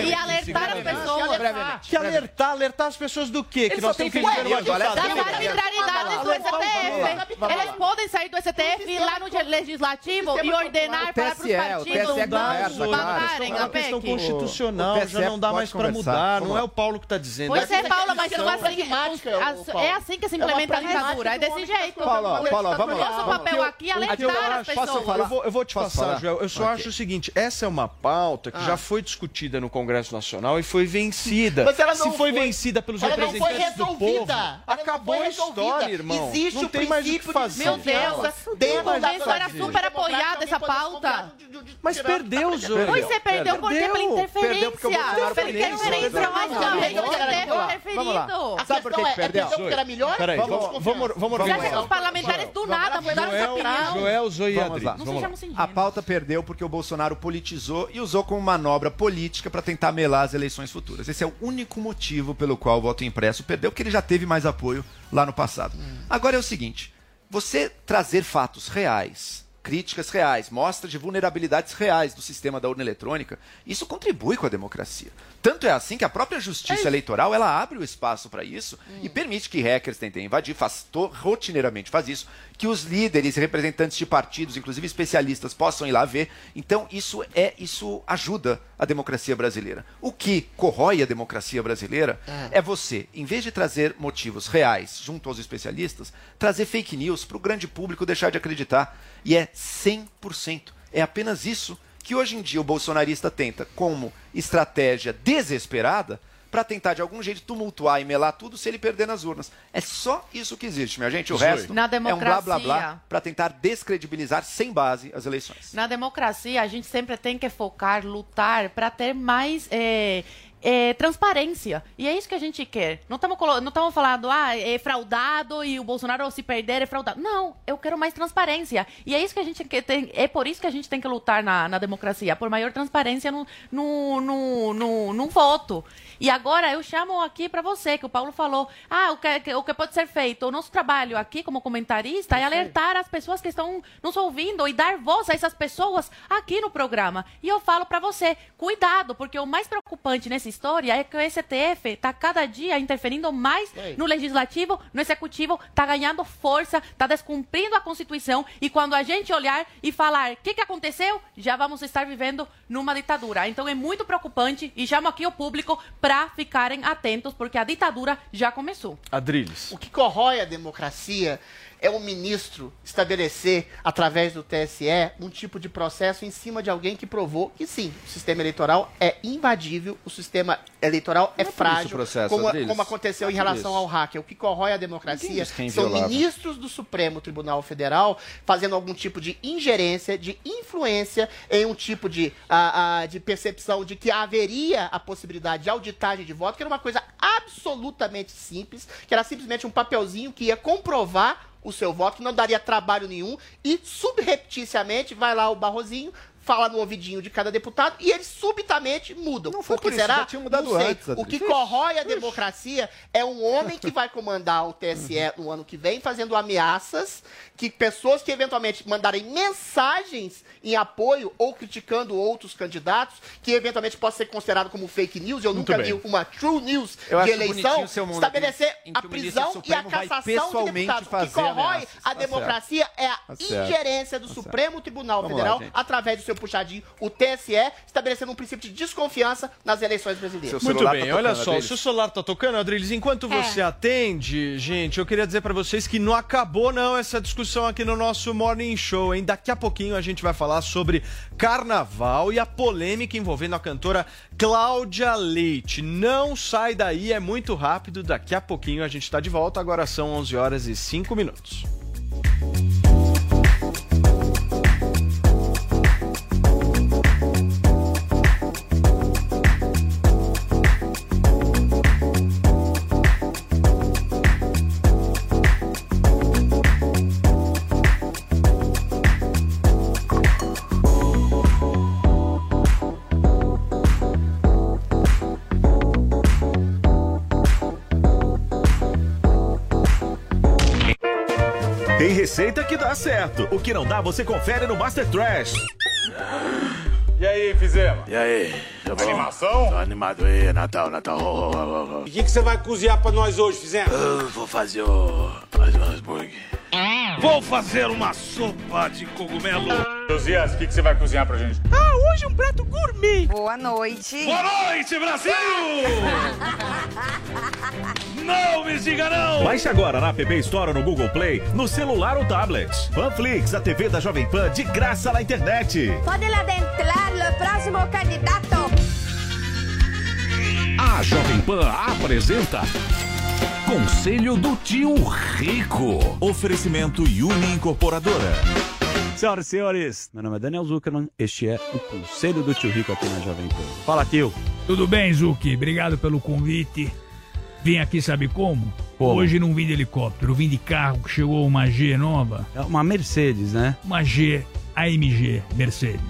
E alertar as pessoas. Que alertar? Alertar as pessoas do quê? Que nós temos que... Da arbitrariedade do STF. Eles podem sair do STF e ir lá no legislativo e ordenar para os partidos mandarem é a PEC. questão constitucional, já não dá mais para mudar. Não é o Paulo que está dizendo. Pois é, é Paulo, mas não é assim. É assim que se implementa a ditadura, é desse jeito. Paulo, Paulo, vamos lá. É Nosso papel aqui é alertar as pessoas. Eu vou, te passar. Joel. Eu só acho o seguinte: essa é uma pauta que já ah. foi discutida no Congresso Nacional e foi vencida. Mas ela não Se foi, foi vencida pelos ela representantes não foi resolvida. do povo, ela acabou a história, irmão. Existe não o tem mais o que fazer. Meu Deus, dentro da isso era super apoiada essa pauta. Mas perdeu, Júlio. Pois você perdeu por quê? Pela interferência. Perdeu porque o Bolsonaro fez interferência, mas também deve ter interferido. Sabe por é perdeu? Porque era melhor? vamos vamos organizar. Os parlamentares do nada mudaram de opinião. Joel, Zoe Vamos lá. A pauta perdeu porque o Bolsonaro politizou e usou como manobra política para tentar melar as eleições futuras. Esse é o único motivo pelo qual o voto impresso perdeu, porque ele já teve mais apoio lá no passado. Hum. Agora é o seguinte, você trazer fatos reais, críticas reais, mostras de vulnerabilidades reais do sistema da urna eletrônica, isso contribui com a democracia. Tanto é assim que a própria justiça é eleitoral ela abre o espaço para isso hum. e permite que hackers tentem invadir, faz, to, rotineiramente faz isso, que os líderes, representantes de partidos, inclusive especialistas, possam ir lá ver. Então isso é isso ajuda a democracia brasileira. O que corrói a democracia brasileira é, é você, em vez de trazer motivos reais junto aos especialistas, trazer fake news para o grande público deixar de acreditar. E é 100%. É apenas isso que hoje em dia o bolsonarista tenta, como estratégia desesperada, para tentar de algum jeito tumultuar e melar tudo se ele perder nas urnas. É só isso que existe, minha gente. O Zoe. resto Na é um blá blá blá para tentar descredibilizar sem base as eleições. Na democracia, a gente sempre tem que focar, lutar para ter mais é, é, transparência. E é isso que a gente quer. Não estamos não falando, ah, é fraudado e o Bolsonaro se perder é fraudado. Não, eu quero mais transparência. E é isso que a gente quer, tem, é por isso que a gente tem que lutar na, na democracia, por maior transparência no, no, no, no, no voto. E agora eu chamo aqui para você, que o Paulo falou, ah, o que, o que pode ser feito? O nosso trabalho aqui como comentarista é alertar as pessoas que estão nos ouvindo e dar voz a essas pessoas aqui no programa. E eu falo para você, cuidado, porque o mais preocupante nessa história é que o STF está cada dia interferindo mais no legislativo, no executivo, está ganhando força, está descumprindo a Constituição e quando a gente olhar e falar o que, que aconteceu, já vamos estar vivendo numa ditadura. Então é muito preocupante e chamo aqui o público para ficarem atentos, porque a ditadura já começou. Adriles. O que corrói a democracia é o ministro estabelecer, através do TSE, um tipo de processo em cima de alguém que provou que sim, o sistema eleitoral é invadível, o sistema eleitoral é, é isso frágil, processo, como, Adriles. como aconteceu em é relação ao hacker. O que corrói a democracia são ministros do Supremo Tribunal Federal fazendo algum tipo de ingerência, de influência em um tipo de, de percepção de que haveria a possibilidade de auditagem de voto, que era uma coisa absolutamente simples, que era simplesmente um papelzinho que ia comprovar o seu voto, não daria trabalho nenhum, e subrepticiamente vai lá o Barrozinho, fala no ouvidinho de cada deputado e eles subitamente mudam. Não foi o que isso, será? tinha mudado não sei. antes, O que corrói a democracia é um homem que vai comandar o TSE no ano que vem, fazendo ameaças que pessoas que eventualmente mandarem mensagens em apoio ou criticando outros candidatos, que eventualmente possa ser considerado como fake news, eu Muito nunca bem. vi uma true news Eu de eleição, estabelecer a prisão e a cassação de deputados. O que corrói ameaças. a Tá democracia é a Tá ingerência do Tá Supremo Tribunal Vamos lá, Federal, gente. através do seu puxadinho, o TSE, estabelecendo um princípio de desconfiança nas eleições brasileiras. Muito tá bem, olha só, o seu celular tá tocando, Adriles. Enquanto É. você atende, gente, eu queria dizer pra vocês que não acabou não essa discussão aqui no nosso Morning Show, hein? Daqui a pouquinho a gente vai falar sobre carnaval e a polêmica envolvendo a cantora Cláudia Leite. Não sai daí, é muito rápido. Daqui a pouquinho a gente tá de volta. Agora são 11 horas e 5 minutos. Receita que dá certo. O que não dá, você confere no Master Trash. E aí, fizemos? E aí? Já bom? Animação? Tô animado aí, Natal, Natal. Oh, oh, oh, oh. O que que você vai cozinhar pra nós hoje, fizemos? Eu vou fazer o... fazer um hambúrguer. Vou fazer uma sopa de cogumelo. Josias, o que que você vai cozinhar pra gente? Ah, hoje um prato gourmet. Boa noite. Boa noite, Brasil! não me diga não! Baixe agora na App Store no Google Play, no celular ou tablet. Panflix, a TV da Jovem Pan, de graça na internet. Pode adentrar o próximo candidato. A Jovem Pan apresenta Conselho do Tio Rico. Oferecimento Uni Incorporadora. Senhoras e senhores, meu nome é Daniel Zuckerman, este é o Conselho do Tio Rico aqui na Jovem Pan. Fala, tio. Tudo bem, Zuki? Obrigado pelo convite. Vim aqui, sabe como? Como? Hoje não vim de helicóptero, vim de carro que chegou uma G nova. É uma Mercedes, né? Uma G AMG Mercedes.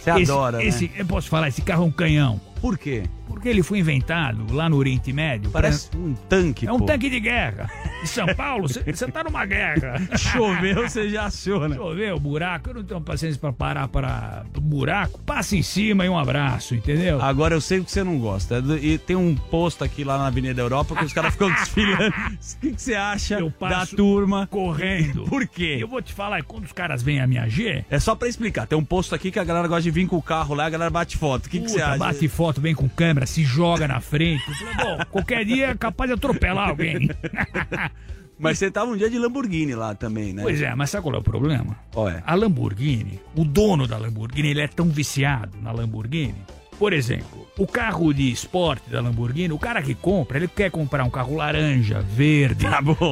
Você Esse- adora, né? esse, Eu posso falar, esse carro é um canhão. Por quê? Porque ele foi inventado lá no Oriente Médio. Parece um tanque, É um pô. tanque de guerra. Em São Paulo, você tá numa guerra. Choveu, você já aciona. Choveu, buraco. Eu não tenho paciência pra parar para buraco. Passa em cima e um abraço, entendeu? Agora eu sei o que você não gosta. é E tem um posto aqui lá na Avenida Europa que os caras ficam desfilando. O que, que você acha da turma? correndo. Por quê? Eu vou te falar, quando os caras vêm a minha G, É só pra explicar. Tem um posto aqui que a galera gosta de vir com o carro lá, a galera bate foto. O que, que você acha? bate foto, vem com câmera, se joga na frente. Falei, Bom, qualquer dia é capaz de atropelar alguém. Mas você tava um dia de Lamborghini lá também, né? Pois é, mas sabe qual é o problema? Qual é? A Lamborghini, o dono da Lamborghini, ele é tão viciado na Lamborghini. Por exemplo, o carro de esporte da Lamborghini, o cara que compra, ele quer comprar um carro laranja, verde,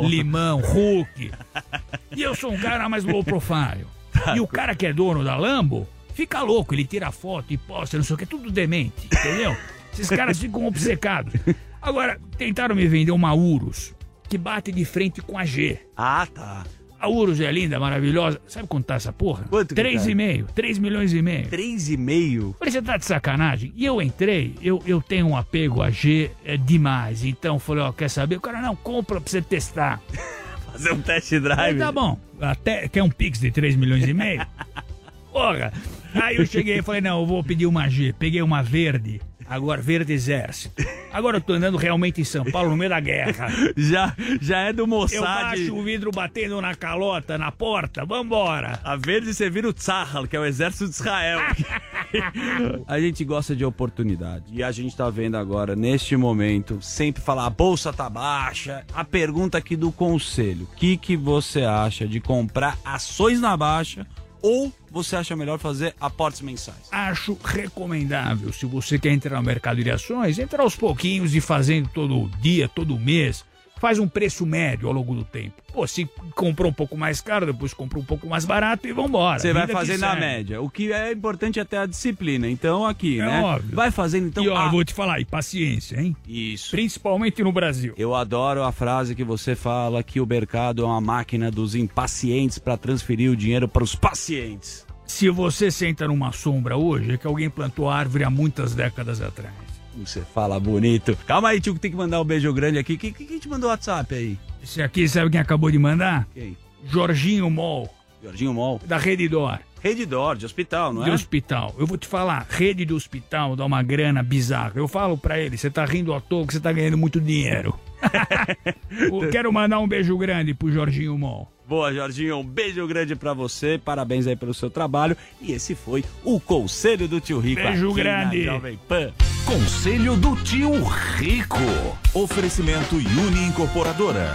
limão, Hulk. E eu sou um cara mais low profile. E o cara que é dono da Lambo fica louco, ele tira foto e posta, não sei o que, tudo demente, entendeu? Esses caras ficam obcecados. Agora, tentaram me vender uma Urus que bate de frente com a G. Ah, tá. A Urus é linda, maravilhosa. Sabe quanto tá essa porra? Quanto que Três tá? e meio. Três milhões e meio. Três e meio? Falei, você tá de sacanagem? E eu entrei, eu, eu tenho um apego a G é, demais. Então, falei, ó, quer saber? O cara, não, compra pra você testar. Fazer um test Aí, drive. tá bom. Até, quer um Pix de 3 milhões e meio? Porra. Aí eu cheguei e falei, não, eu vou pedir uma G. Peguei uma verde. Agora, verde exército. Agora eu tô andando realmente em São Paulo, no meio da guerra. Já, já é do Mossad. Eu baixo o vidro batendo na calota, na porta. Vambora. A verde você vira o Tzahal, que é o exército de Israel. a gente gosta de oportunidade. E a gente tá vendo agora, neste momento, sempre falar a bolsa tá baixa. A pergunta aqui do conselho: o que, que você acha de comprar ações na baixa ou você acha melhor fazer aportes mensais? Acho recomendável, se você quer entrar no mercado de ações, entrar aos pouquinhos e fazendo todo dia, todo mês. Faz um preço médio ao longo do tempo. Pô, se comprou um pouco mais caro, depois comprou um pouco mais barato e vambora. Você vai fazer na média. O que é importante é ter a disciplina. Então, aqui, É né? óbvio. Vai fazendo, então. e ó, eu vou te falar, e paciência, hein? Isso. Principalmente no Brasil. Eu adoro a frase que você fala que o mercado é uma máquina dos impacientes para transferir o dinheiro para os pacientes. Se você senta numa sombra hoje, é que alguém plantou a árvore há muitas décadas atrás. Você fala bonito. Calma aí, tio, que tem que mandar um beijo grande aqui. Quem, quem, te mandou o WhatsApp aí? Esse aqui, sabe quem acabou de mandar? Quem? Jorginho Mol, Jorginho Mol. da Rede Dor. Rede Dor, de hospital, não De é? hospital. Eu vou te falar, rede de hospital dá uma grana bizarra. Eu falo pra ele, você tá rindo à toa que você tá ganhando muito dinheiro. Quero mandar um beijo grande pro Jorginho Mol. Boa, Jorginho. Um beijo grande pra você. Parabéns aí pelo seu trabalho. E esse foi o Conselho do Tio Rico. Beijo grande. Jovem Pan. Conselho do Tio Rico. Oferecimento Uni Incorporadora.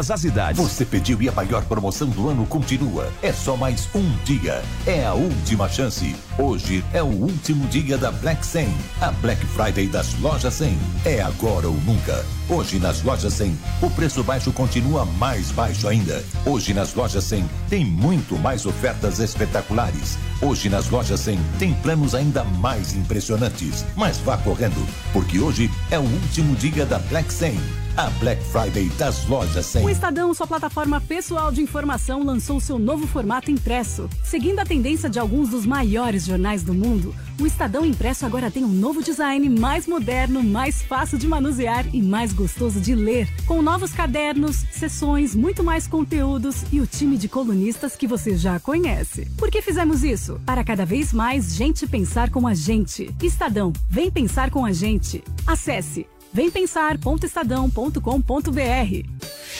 as idades. Você pediu e a maior promoção do ano continua. É só mais um dia. É a última chance. Hoje é o último dia da Black 100. A Black Friday das lojas 100. É agora ou nunca. Hoje nas lojas 100, o preço baixo continua mais baixo ainda. Hoje nas lojas 100 tem muito mais ofertas espetaculares. Hoje nas lojas 100 tem planos ainda mais impressionantes. Mas vá correndo, porque hoje é o último dia da Black 100. A Black Friday das lojas 100. O Estadão, sua plataforma pessoal de informação, lançou seu novo formato impresso. Seguindo a tendência de alguns dos maiores jornais do mundo, o Estadão Impresso agora tem um novo design mais moderno, mais fácil de manusear e mais gostoso de ler. Com novos cadernos, sessões, muito mais conteúdos e o time de colunistas que você já conhece. Por que fizemos isso? Para cada vez mais gente pensar com a gente. Estadão, vem pensar com a gente. Acesse vempensar.estadão.com.br.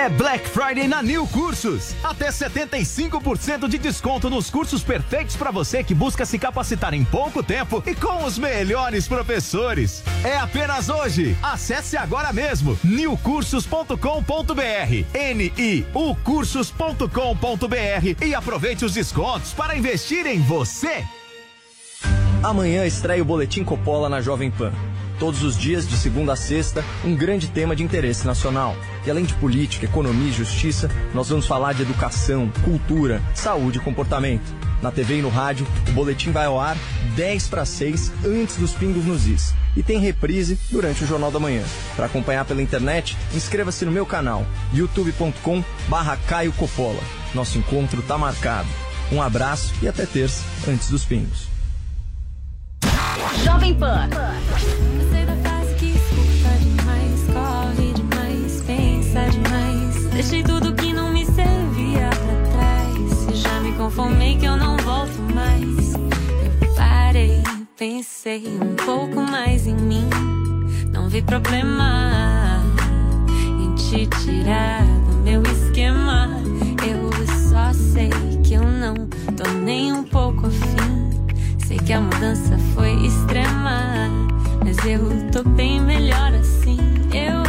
É Black Friday na New Cursos. Até 75% de desconto nos cursos perfeitos para você que busca se capacitar em pouco tempo e com os melhores professores. É apenas hoje. Acesse agora mesmo newcursos.com.br. N-I-U cursos.com.br e aproveite os descontos para investir em você. Amanhã estreia o Boletim Coppola na Jovem Pan. Todos os dias, de segunda a sexta, um grande tema de interesse nacional. E além de política, economia e justiça, nós vamos falar de educação, cultura, saúde e comportamento. Na TV e no rádio, o boletim vai ao ar 10 para 6 antes dos pingos nos is. E tem reprise durante o Jornal da Manhã. Para acompanhar pela internet, inscreva-se no meu canal, youtube.com barra Caio. Nosso encontro tá marcado. Um abraço e até terça, antes dos pingos. Jovem Pan. Pensei um pouco mais em mim. Não vi problema em te tirar do meu esquema. Eu só sei que eu não tô nem um pouco afim. Sei que a mudança foi extrema, mas eu tô bem melhor assim. Eu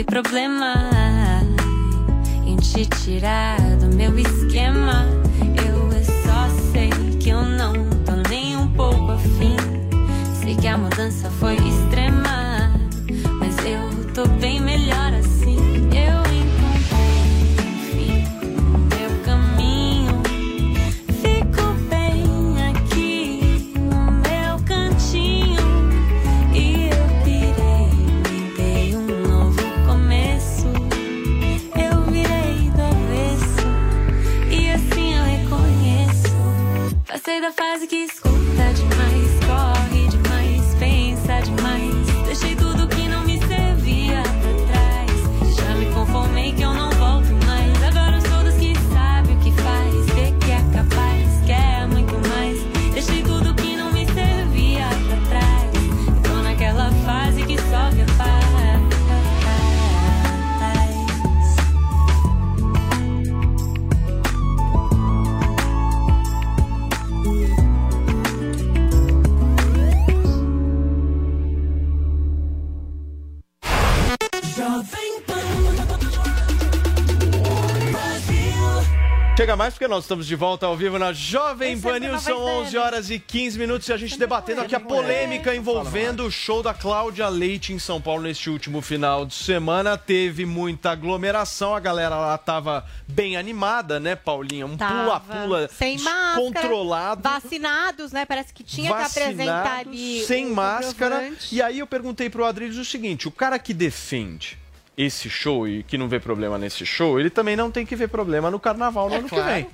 Vi problema em te tirar do meu esquema. Eu só sei que eu não tô nem um pouco afim. Sei que a mudança foi extrema, mas eu tô bem melhor Chega mais porque nós estamos de volta ao vivo na Jovem Pan News. São 11 horas e 15 minutos e a gente debatendo aqui a polêmica envolvendo o show da Cláudia Leite em São Paulo neste último final de semana. Teve muita aglomeração, a galera lá tava bem animada, né, Paulinha? Um pula-pula descontrolado. vacinados, né? Parece que tinha que apresentar ali sem o máscara. E aí eu perguntei pro Adriles o seguinte: o cara que defende esse show e que não vê problema nesse show, ele também não tem que ver problema no carnaval no É ano claro. que vem.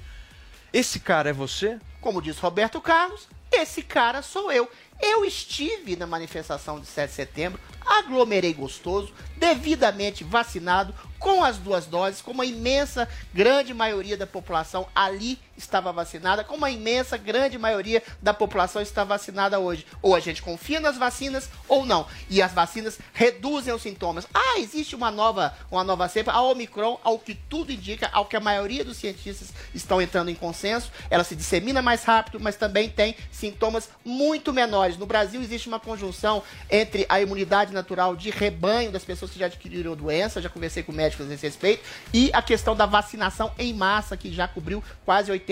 Esse cara é você? Como diz Roberto Carlos, esse cara sou eu. Eu estive na manifestação de 7 de setembro, aglomerei gostoso, devidamente vacinado, com as duas doses, como a imensa grande maioria da população ali estava vacinada, como a imensa grande maioria da população está vacinada hoje. Ou a gente confia nas vacinas ou não. E as vacinas reduzem os sintomas. Ah, existe uma nova, uma nova cepa, a Omicron, ao que tudo indica, ao que a maioria dos cientistas estão entrando em consenso, ela se dissemina mais rápido, mas também tem sintomas muito menores. No Brasil existe uma conjunção entre a imunidade natural de rebanho das pessoas que já adquiriram doença, já conversei com médicos a esse respeito, e a questão da vacinação em massa, que já cobriu quase 80%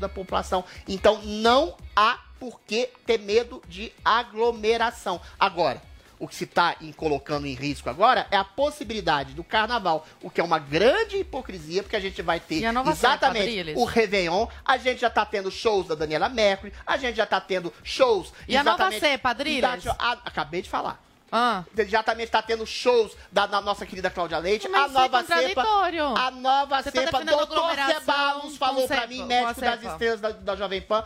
da população. Então não há por que ter medo de aglomeração. Agora, o que se está colocando em risco agora é a possibilidade do carnaval, o que é uma grande hipocrisia, porque a gente vai ter exatamente o Réveillon, a gente já está tendo shows da Daniela Mercury, a gente já está tendo shows. E a nova cepa, Adriles? da- a- acabei de falar. Ah. Exatamente, está tendo shows da, da nossa querida Cláudia Leite. Mas a é nova cepa. contraditório. A nova Você tá cepa. Doutor Ceballos falou cepa- pra mim, a médico das cepa. estrelas da, da Jovem Pan.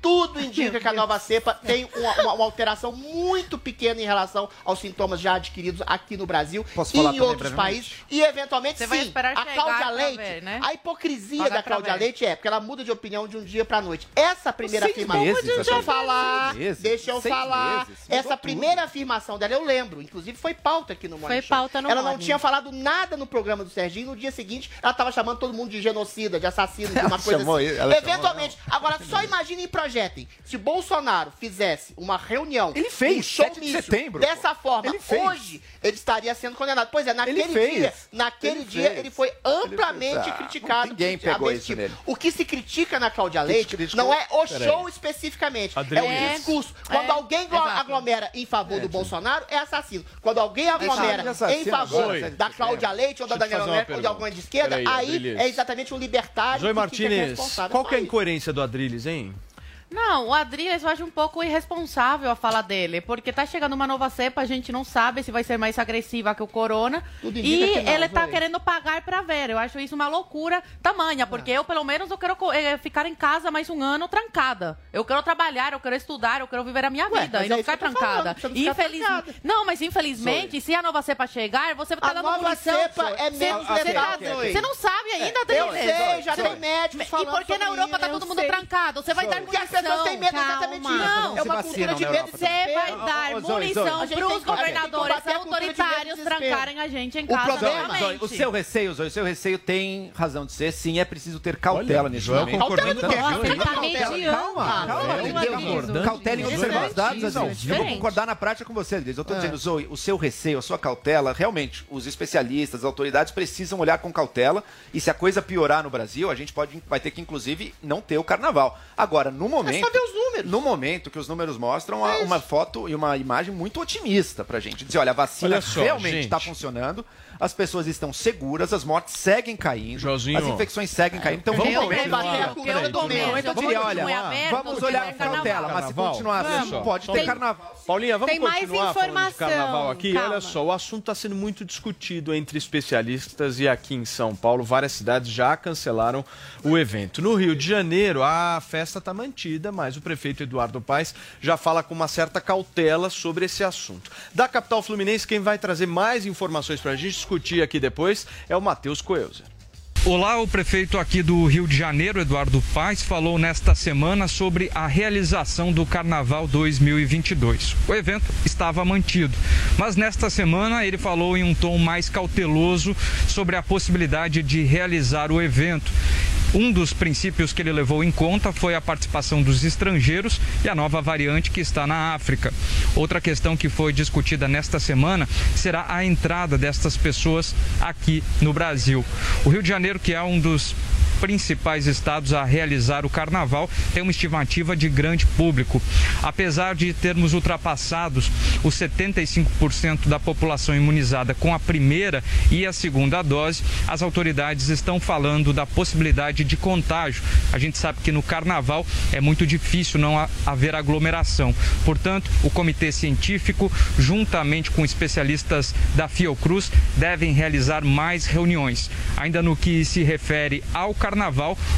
Tudo indica que a nova cepa tem uma, uma- uma alteração muito pequena em relação aos sintomas já adquiridos aqui no Brasil Posso e falar em outros países. E eventualmente, Você sim, a Cláudia Leite, ver, né? a hipocrisia Pagar da Cláudia ver. Leite é porque ela muda de opinião de um dia pra noite. Essa primeira Seis afirmação. meses, deixa eu falar. Meses. Deixa eu falar. meses. Essa tudo. primeira afirmação dela, eu lembro. Inclusive, foi pauta aqui no Morning Foi Show. pauta no Ela não Morning. tinha falado nada no programa do Serginho. No dia seguinte, ela tava chamando todo mundo de genocida, de assassino, de uma Ela coisa chamou assim. ele- ela chamou, Eventualmente. Agora, só imaginem pra projetem. Se Bolsonaro fizesse uma reunião. Ele fez, um 7 de showmício setembro, Dessa forma, Ele fez. hoje ele estaria sendo condenado. Pois é, naquele Ele fez. dia, naquele Ele dia, fez. ele foi amplamente Ele. Ah, criticado. ninguém pegou isso tipo. nele. O que se critica na Cláudia Leite não é o show especificamente, é Adriles. o discurso. Quando É, alguém aglomera em favor do Bolsonaro, é assassino. Quando alguém aglomera em favor agora, da Cláudia Leite ou da Daniela Merkel ou de alguma de esquerda, aí Adriles. é exatamente um libertário Martinez, responsável. qual que é a incoerência do Adrilles, hein? Não, o Adriles eu acho um pouco irresponsável a fala dele, porque tá chegando uma nova cepa, a gente não sabe se vai ser mais agressiva que o corona. Tudo E que não, ele tá querendo pagar pra ver. Eu acho isso uma loucura tamanha, porque eu, pelo menos, eu quero eh, ficar em casa mais um ano trancada. Eu quero trabalhar, eu quero estudar, eu quero viver a minha Ué, vida e não é ficar eu falando, trancada. ficar Infeliz- trancada. Não, mas infelizmente, se a nova cepa chegar, você tá A dando nova cepa é menos você tá- não sabe ainda, Eu Adriles. sei, já tem médicos E falando por que na Europa tá todo eu mundo trancado? Você vai dar Porque munição. Pessoas têm medo exatamente Calma. disso. Não, É uma cultura de medo Você vai dar munição Zoe. A gente pros tem que- a gente tem que governadores autoritários trancarem a gente em O casa problema, novamente. Zoe, o seu receio, Zoe, o seu receio tem razão de ser. Sim, é preciso ter cautela Olha, nesse momento. Cautela do quê? Tá. Calma, calma. Cautela em observar os dados. Adriles. Eu vou concordar na prática com você, Adriles. Eu tô Ah. dizendo, Zoe, o seu receio, a sua cautela, realmente, os especialistas, as autoridades precisam olhar com cautela e se a coisa piorar no Brasil, a gente pode, vai ter que, inclusive, não ter o carnaval. Agora, no momento... É só ver os números. No momento que os números mostram É uma foto e uma imagem muito otimista pra gente. Dizer, olha, a vacina Olha só, realmente gente. está funcionando, as pessoas estão seguras, as mortes seguem caindo, as infecções seguem caindo. Então, Vamos Eu momento... combater a continuar. cultura Peraí, do medo. Então, eu Vamos diria, olha, vamos olhar com carnaval. cautela, mas se continuar assim, pode ter carnaval. Paulinha, vamos Tem mais continuar falando de informação. carnaval aqui. Calma. Olha só, o assunto está sendo muito discutido entre especialistas e aqui em São Paulo, várias cidades já cancelaram o evento. No Rio de Janeiro, a festa está mantida, mas o prefeito Eduardo Paes já fala com uma certa cautela sobre esse assunto. Da capital fluminense, quem vai trazer mais informações para a gente discutir aqui depois é o Matheus Coelzer. Olá, o prefeito aqui do Rio de Janeiro, Eduardo Paes, falou nesta semana sobre a realização do Carnaval 2022. O evento estava mantido, mas nesta semana ele falou em um tom mais cauteloso sobre a possibilidade de realizar o evento. Um dos princípios que ele levou em conta foi a participação dos estrangeiros e a nova variante que está na África. Outra questão que foi discutida nesta semana será a entrada destas pessoas aqui no Brasil. O Rio de Janeiro, que é um dos principais estados a realizar o carnaval, tem uma estimativa de grande público. Apesar de termos ultrapassados os 75% da população imunizada com a primeira e a segunda dose, as autoridades estão falando da possibilidade de contágio. A gente sabe que no carnaval é muito difícil não ha- haver aglomeração. Portanto, o comitê científico, juntamente com especialistas da Fiocruz, devem realizar mais reuniões. Ainda no que se refere ao carnaval,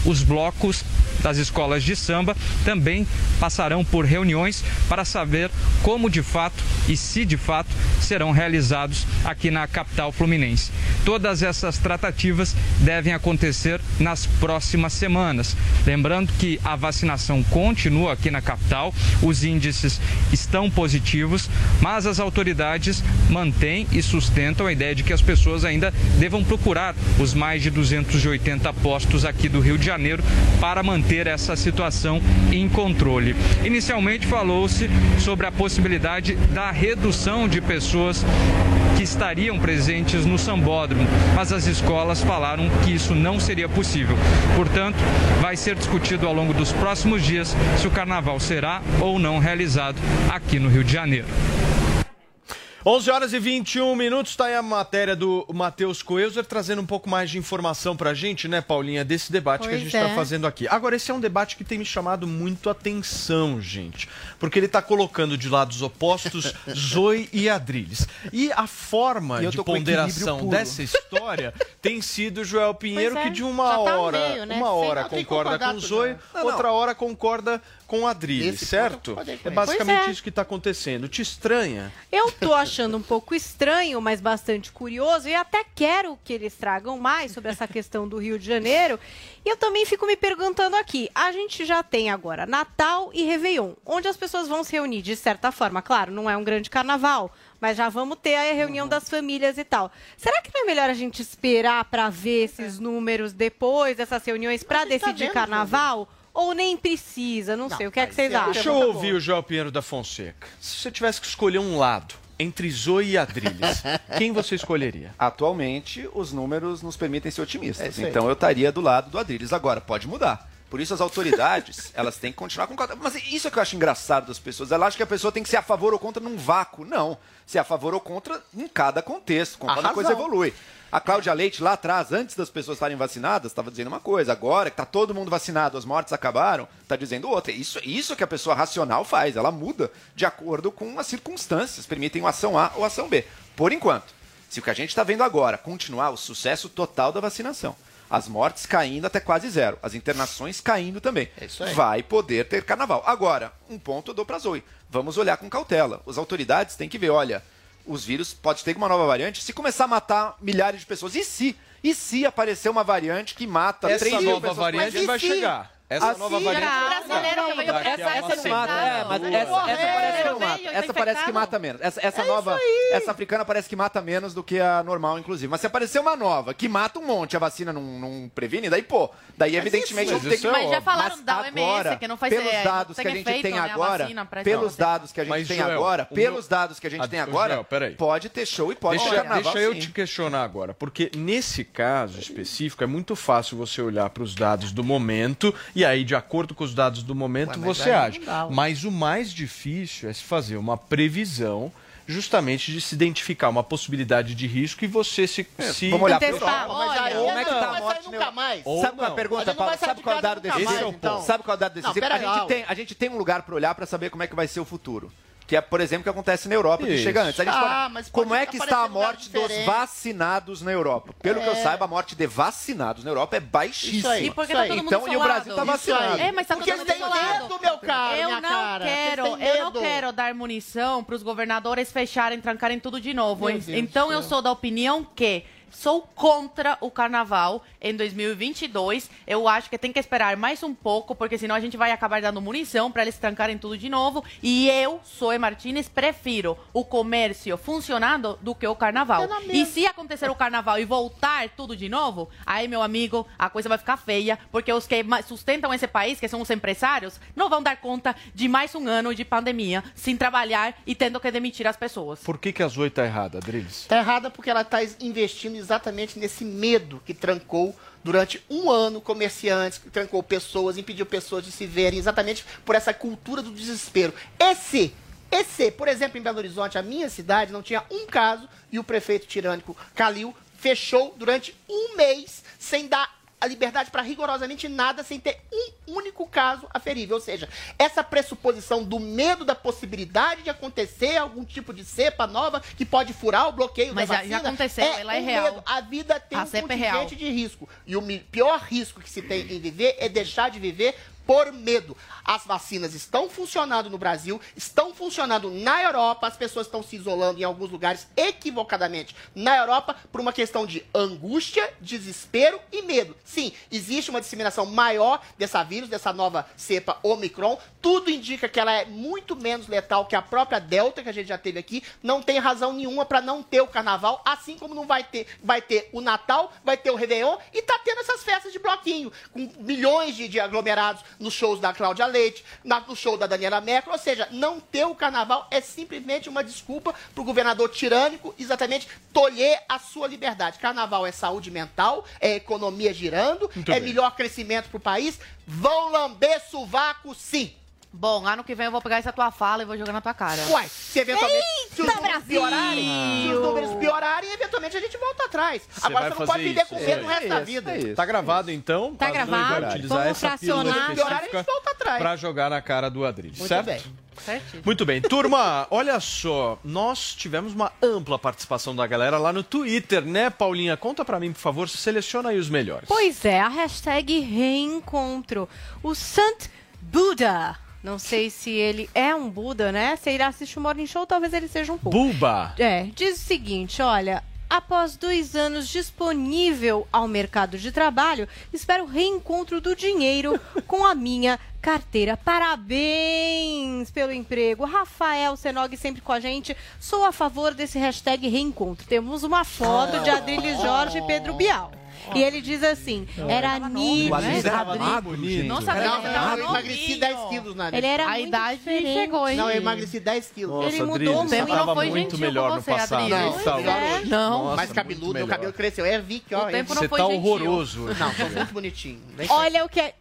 os blocos das escolas de samba também passarão por reuniões para saber como de fato e se de fato serão realizados aqui na capital fluminense. Todas essas tratativas devem acontecer nas próximas semanas. Lembrando que a vacinação continua aqui na capital, os índices estão positivos, mas as autoridades mantêm e sustentam a ideia de que as pessoas ainda devam procurar os mais de 280 postos aqui do Rio de Janeiro para manter essa situação em controle. Inicialmente falou-se sobre a possibilidade da redução de pessoas que estariam presentes no sambódromo, mas as escolas falaram que isso não seria possível. Portanto, vai ser discutido ao longo dos próximos dias se o carnaval será ou não realizado aqui no Rio de Janeiro. 11 horas e 21 minutos, tá aí a matéria do Matheus Coelzer trazendo um pouco mais de informação pra gente, né, Paulinha, desse debate que a Pois gente é. tá fazendo aqui. Agora, esse é um debate que tem me chamado muito a atenção, gente, porque ele tá colocando de lados opostos Zoe e Adriles. E a forma E de ponderação dessa história tem sido Joel Pinheiro, Pois é, que de uma tá hora, meio, né? uma hora concorda com Zoe. Não, outra hora concorda com Adriles, Esse certo? É basicamente é. isso que tá acontecendo. Te estranha? Eu tô achando um pouco estranho, mas bastante curioso, e até quero que eles tragam mais sobre essa questão do Rio de Janeiro. E eu também fico me perguntando aqui: a gente já tem agora Natal e Réveillon, onde as pessoas vão se reunir de certa forma. Claro, não é um grande carnaval, mas já vamos ter a reunião das famílias e tal. Será que não é melhor a gente esperar para ver esses números depois dessas reuniões para tá decidir vendo, carnaval? Ou nem precisa? Não, sei, o que é que vocês acham? Deixa eu ouvir o João Pinheiro da Fonseca. Se você tivesse que escolher um lado entre Zoe e Adrilles, quem você escolheria? Atualmente, os números nos permitem ser É otimistas. aí. então eu estaria do lado do Adrilles. Agora, pode mudar. Por isso as autoridades, elas têm que continuar com... Mas isso é que eu acho engraçado das pessoas. Elas acham que a pessoa tem que ser a favor ou contra num vácuo. Não. Ser a favor ou contra em cada contexto, conforme a razão. coisa evolui. A Cláudia Leite, lá atrás, antes das pessoas estarem vacinadas, estava dizendo uma coisa. Agora que está todo mundo vacinado, as mortes acabaram, está dizendo outra. Isso, isso que a pessoa racional faz. Ela muda de acordo com as circunstâncias. Permitem uma ação A ou ação B. Por enquanto, se o que a gente está vendo agora continuar o sucesso total da vacinação, as mortes caindo até quase zero, as internações caindo também, aí. vai poder ter carnaval. Agora, um ponto eu dou para Zoe. Vamos olhar com cautela. As autoridades têm que ver, olha, os vírus pode ter uma nova variante. Se começar a matar milhares de pessoas, e se? E se aparecer uma variante que mata Essa 3 mil nova pessoas? variante Mas e vai se? chegar. Essa Assim, nova variante brasileiro Daqui a essa- uma essa não semana. mata, É, mas essa, essa parece que não mata. veio, Essa parece que mata menos. Essa, essa nova, essa africana parece que mata menos do que a normal, inclusive. Mas se aparecer uma nova que mata um monte, a vacina não, não previne, daí, pô, daí evidentemente isso- não tem que... Mas já falaram da OMS, agora, que não faz- pelos é, dados não que a gente efeito, tem né, agora, pelos dados que a gente Mas, tem agora, pelos dados que a gente Ah, tem agora, pode ter show e pode ter carnaval, deixa eu te questionar agora, porque nesse caso específico é muito fácil você olhar para os dados do momento e aí, de acordo com os dados do momento, Ué, você age. Mas o mais difícil é se fazer uma previsão justamente de se identificar uma possibilidade de risco e você se... se... Vamos olhar Testar, Europa. Mas aí, como é que tá a morte nunca mais. Ou Sabe qual é a não. pergunta, Paulo? Sabe qual é o dado decisivo? é então. Sabe qual é o dado decisivo? pera a, gente tem, a gente tem um lugar para olhar para saber como é que vai ser o futuro. Que é, por exemplo, o que acontece na Europa, que Isso. chega antes. A gente Ah, fala, mas como é que está a morte dos vacinados na Europa? Pelo que eu É. saiba, a morte de vacinados na Europa é baixíssima. Isso aí. E porque Isso tá aí. todo mundo Então, e o. Brasil tá aí. vacinado. É, mas tá Porque todo mundo eles têm medo, meu caro, Eu minha não cara. quero, eu não quero dar munição para os governadores fecharem, trancarem tudo de novo. Meu En- Deus então do eu céu. sou da opinião que sou contra o carnaval em 2022. Eu acho que tem que esperar mais um pouco, porque senão a gente vai acabar dando munição para eles trancarem tudo de novo. E eu, Zoe Martinez, prefiro o comércio funcionando do que o carnaval. E se acontecer o carnaval e voltar tudo de novo, aí, meu amigo, a coisa vai ficar feia, porque os que sustentam esse país, que são os empresários, não vão dar conta de mais um ano de pandemia sem trabalhar e tendo que demitir as pessoas. Por que, que a Zoe tá errada, Adrilles? Tá errada porque ela está investindo exatamente nesse medo que trancou durante um ano comerciantes, que trancou pessoas, impediu pessoas de se verem, exatamente por essa cultura do desespero. Esse, esse, por exemplo, em Belo Horizonte, a minha cidade, não tinha um caso e o prefeito tirânico Calil fechou durante um mês sem dar a liberdade para rigorosamente nada sem ter um único caso aferível. Ou seja, essa pressuposição do medo da possibilidade de acontecer algum tipo de cepa nova que pode furar o bloqueio Mas da já- aconteceu, ela é um real. medo. A vida tem A um é contingente real. de risco. E o pior risco que se tem em viver é deixar de viver por medo. As vacinas estão funcionando no Brasil, estão funcionando na Europa, as pessoas estão se isolando em alguns lugares equivocadamente na Europa por uma questão de angústia, desespero e medo. Sim, existe uma disseminação maior dessa vírus, dessa nova cepa Omicron. Tudo indica que ela é muito menos letal que a própria Delta que a gente já teve aqui. Não tem razão nenhuma para não ter o carnaval, assim como não vai ter, vai ter o Natal, vai ter o Réveillon e tá tendo essas festas de bloquinho, com milhões de, de aglomerados nos shows da Cláudia Leite, na- no show da Daniela Merkel. Ou seja, não ter o carnaval é simplesmente uma desculpa pro governador tirânico exatamente tolher a sua liberdade. Carnaval é saúde mental, é economia girando, Muito é bem. melhor crescimento pro país. Vão lamber sovaco sim. Bom, ano que vem eu vou pegar essa tua fala e vou jogar na tua cara. Uai, se eventualmente se os Eita, números Brasil! piorarem, se os números piorarem, eventualmente a gente volta atrás. Você Agora vai você não fazer pode viver isso, com é medo o resto da é vida. isso. Tá gravado então? Tá gravado. Vai utilizar Vamos essa pílula fracionar. Piorar, a gente volta atrás. pra jogar na cara do Adrilles, Muito certo? bem. Certinho. Muito bem. Turma, olha só, nós tivemos uma ampla participação da galera lá no Twitter, né, Paulinha? Conta pra mim, por favor, seleciona aí os melhores. Pois é, a hashtag reencontro. O Sant Buda. Não sei se ele é um Buda, né? Se ele assiste o Morning Show, talvez ele seja um pouco. Buba. É, diz o seguinte, olha. Após dois anos disponível ao mercado de trabalho, espero o reencontro do dinheiro com a minha carteira. Parabéns pelo emprego. Rafael Senog sempre com a gente. Sou a favor desse hashtag reencontro. Temos uma foto de Adriles Jorge e Pedro Bial. E ele diz assim: era nítido. O Adriles era magro, gente. Nossa, eu emagreci novinho. 10 quilos, Nariz. Ele era A muito idade diferente. chegou, hein? Não, eu emagreci 10 quilos. Nossa, Ele mudou Adriles, muito. você Tempo não tava foi muito gentil melhor com no você, passado. Adriles. Não, hoje. Não. Nossa, mais muito cabeludo, meu melhor. cabelo cresceu. É Vic, ó. O tempo é não Você foi tá gentil. horroroso. Não, tô muito bonitinho. Vem cá. Olha o que é.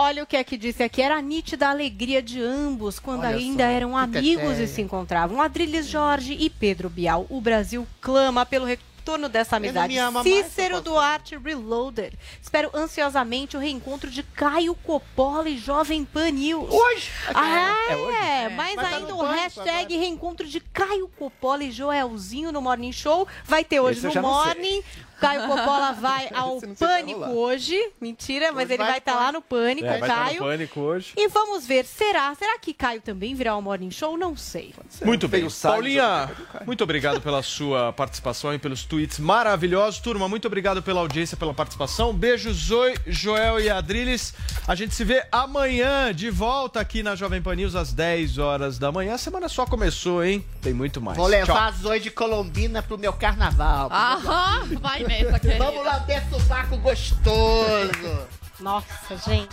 Olha o que é que disse aqui, era a nítida alegria de ambos quando Olha ainda só, eram que amigos teteia. e se encontravam. Adriles Jorge e Pedro Bial. O Brasil clama pelo retorno dessa amizade. mais, Cícero posso Duarte Reloaded. Espero ansiosamente o reencontro de Caio Coppola e Jovem Pan News. Hoje? Ah, É hoje? é, mas Mas tá ainda o hashtag reencontro de Caio Coppola e Joelzinho no Morning Show vai ter hoje Esse no não sei. Caio Coppola vai ao Pânico hoje. Mentira, mas Hoje ele vai vai estar lá no Pânico, É, o vai estar no Caio. pânico hoje. E vamos ver, será? Será que Caio também virá ao Morning Show? Não sei. Muito bem. Paulinha, muito obrigado pela sua participação e pelos tweets maravilhosos. Turma, muito obrigado pela audiência, pela participação. Beijo, Zoe, Joel e Adriles. A gente se vê amanhã de volta aqui na Jovem Pan News às 10 horas da manhã. A semana só começou, hein? Tem muito mais. Vou levar Tchau. a Zoe de Colombina pro meu carnaval. Aham, vai querida. Vamos lá ver sovaco gostoso. Nossa, gente.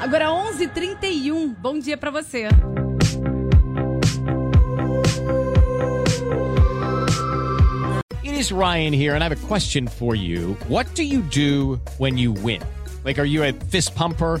Agora 11h31. Bom dia pra você. It is Ryan here, and I have a question for you. What do you do when you win? Like, are you a fist pumper?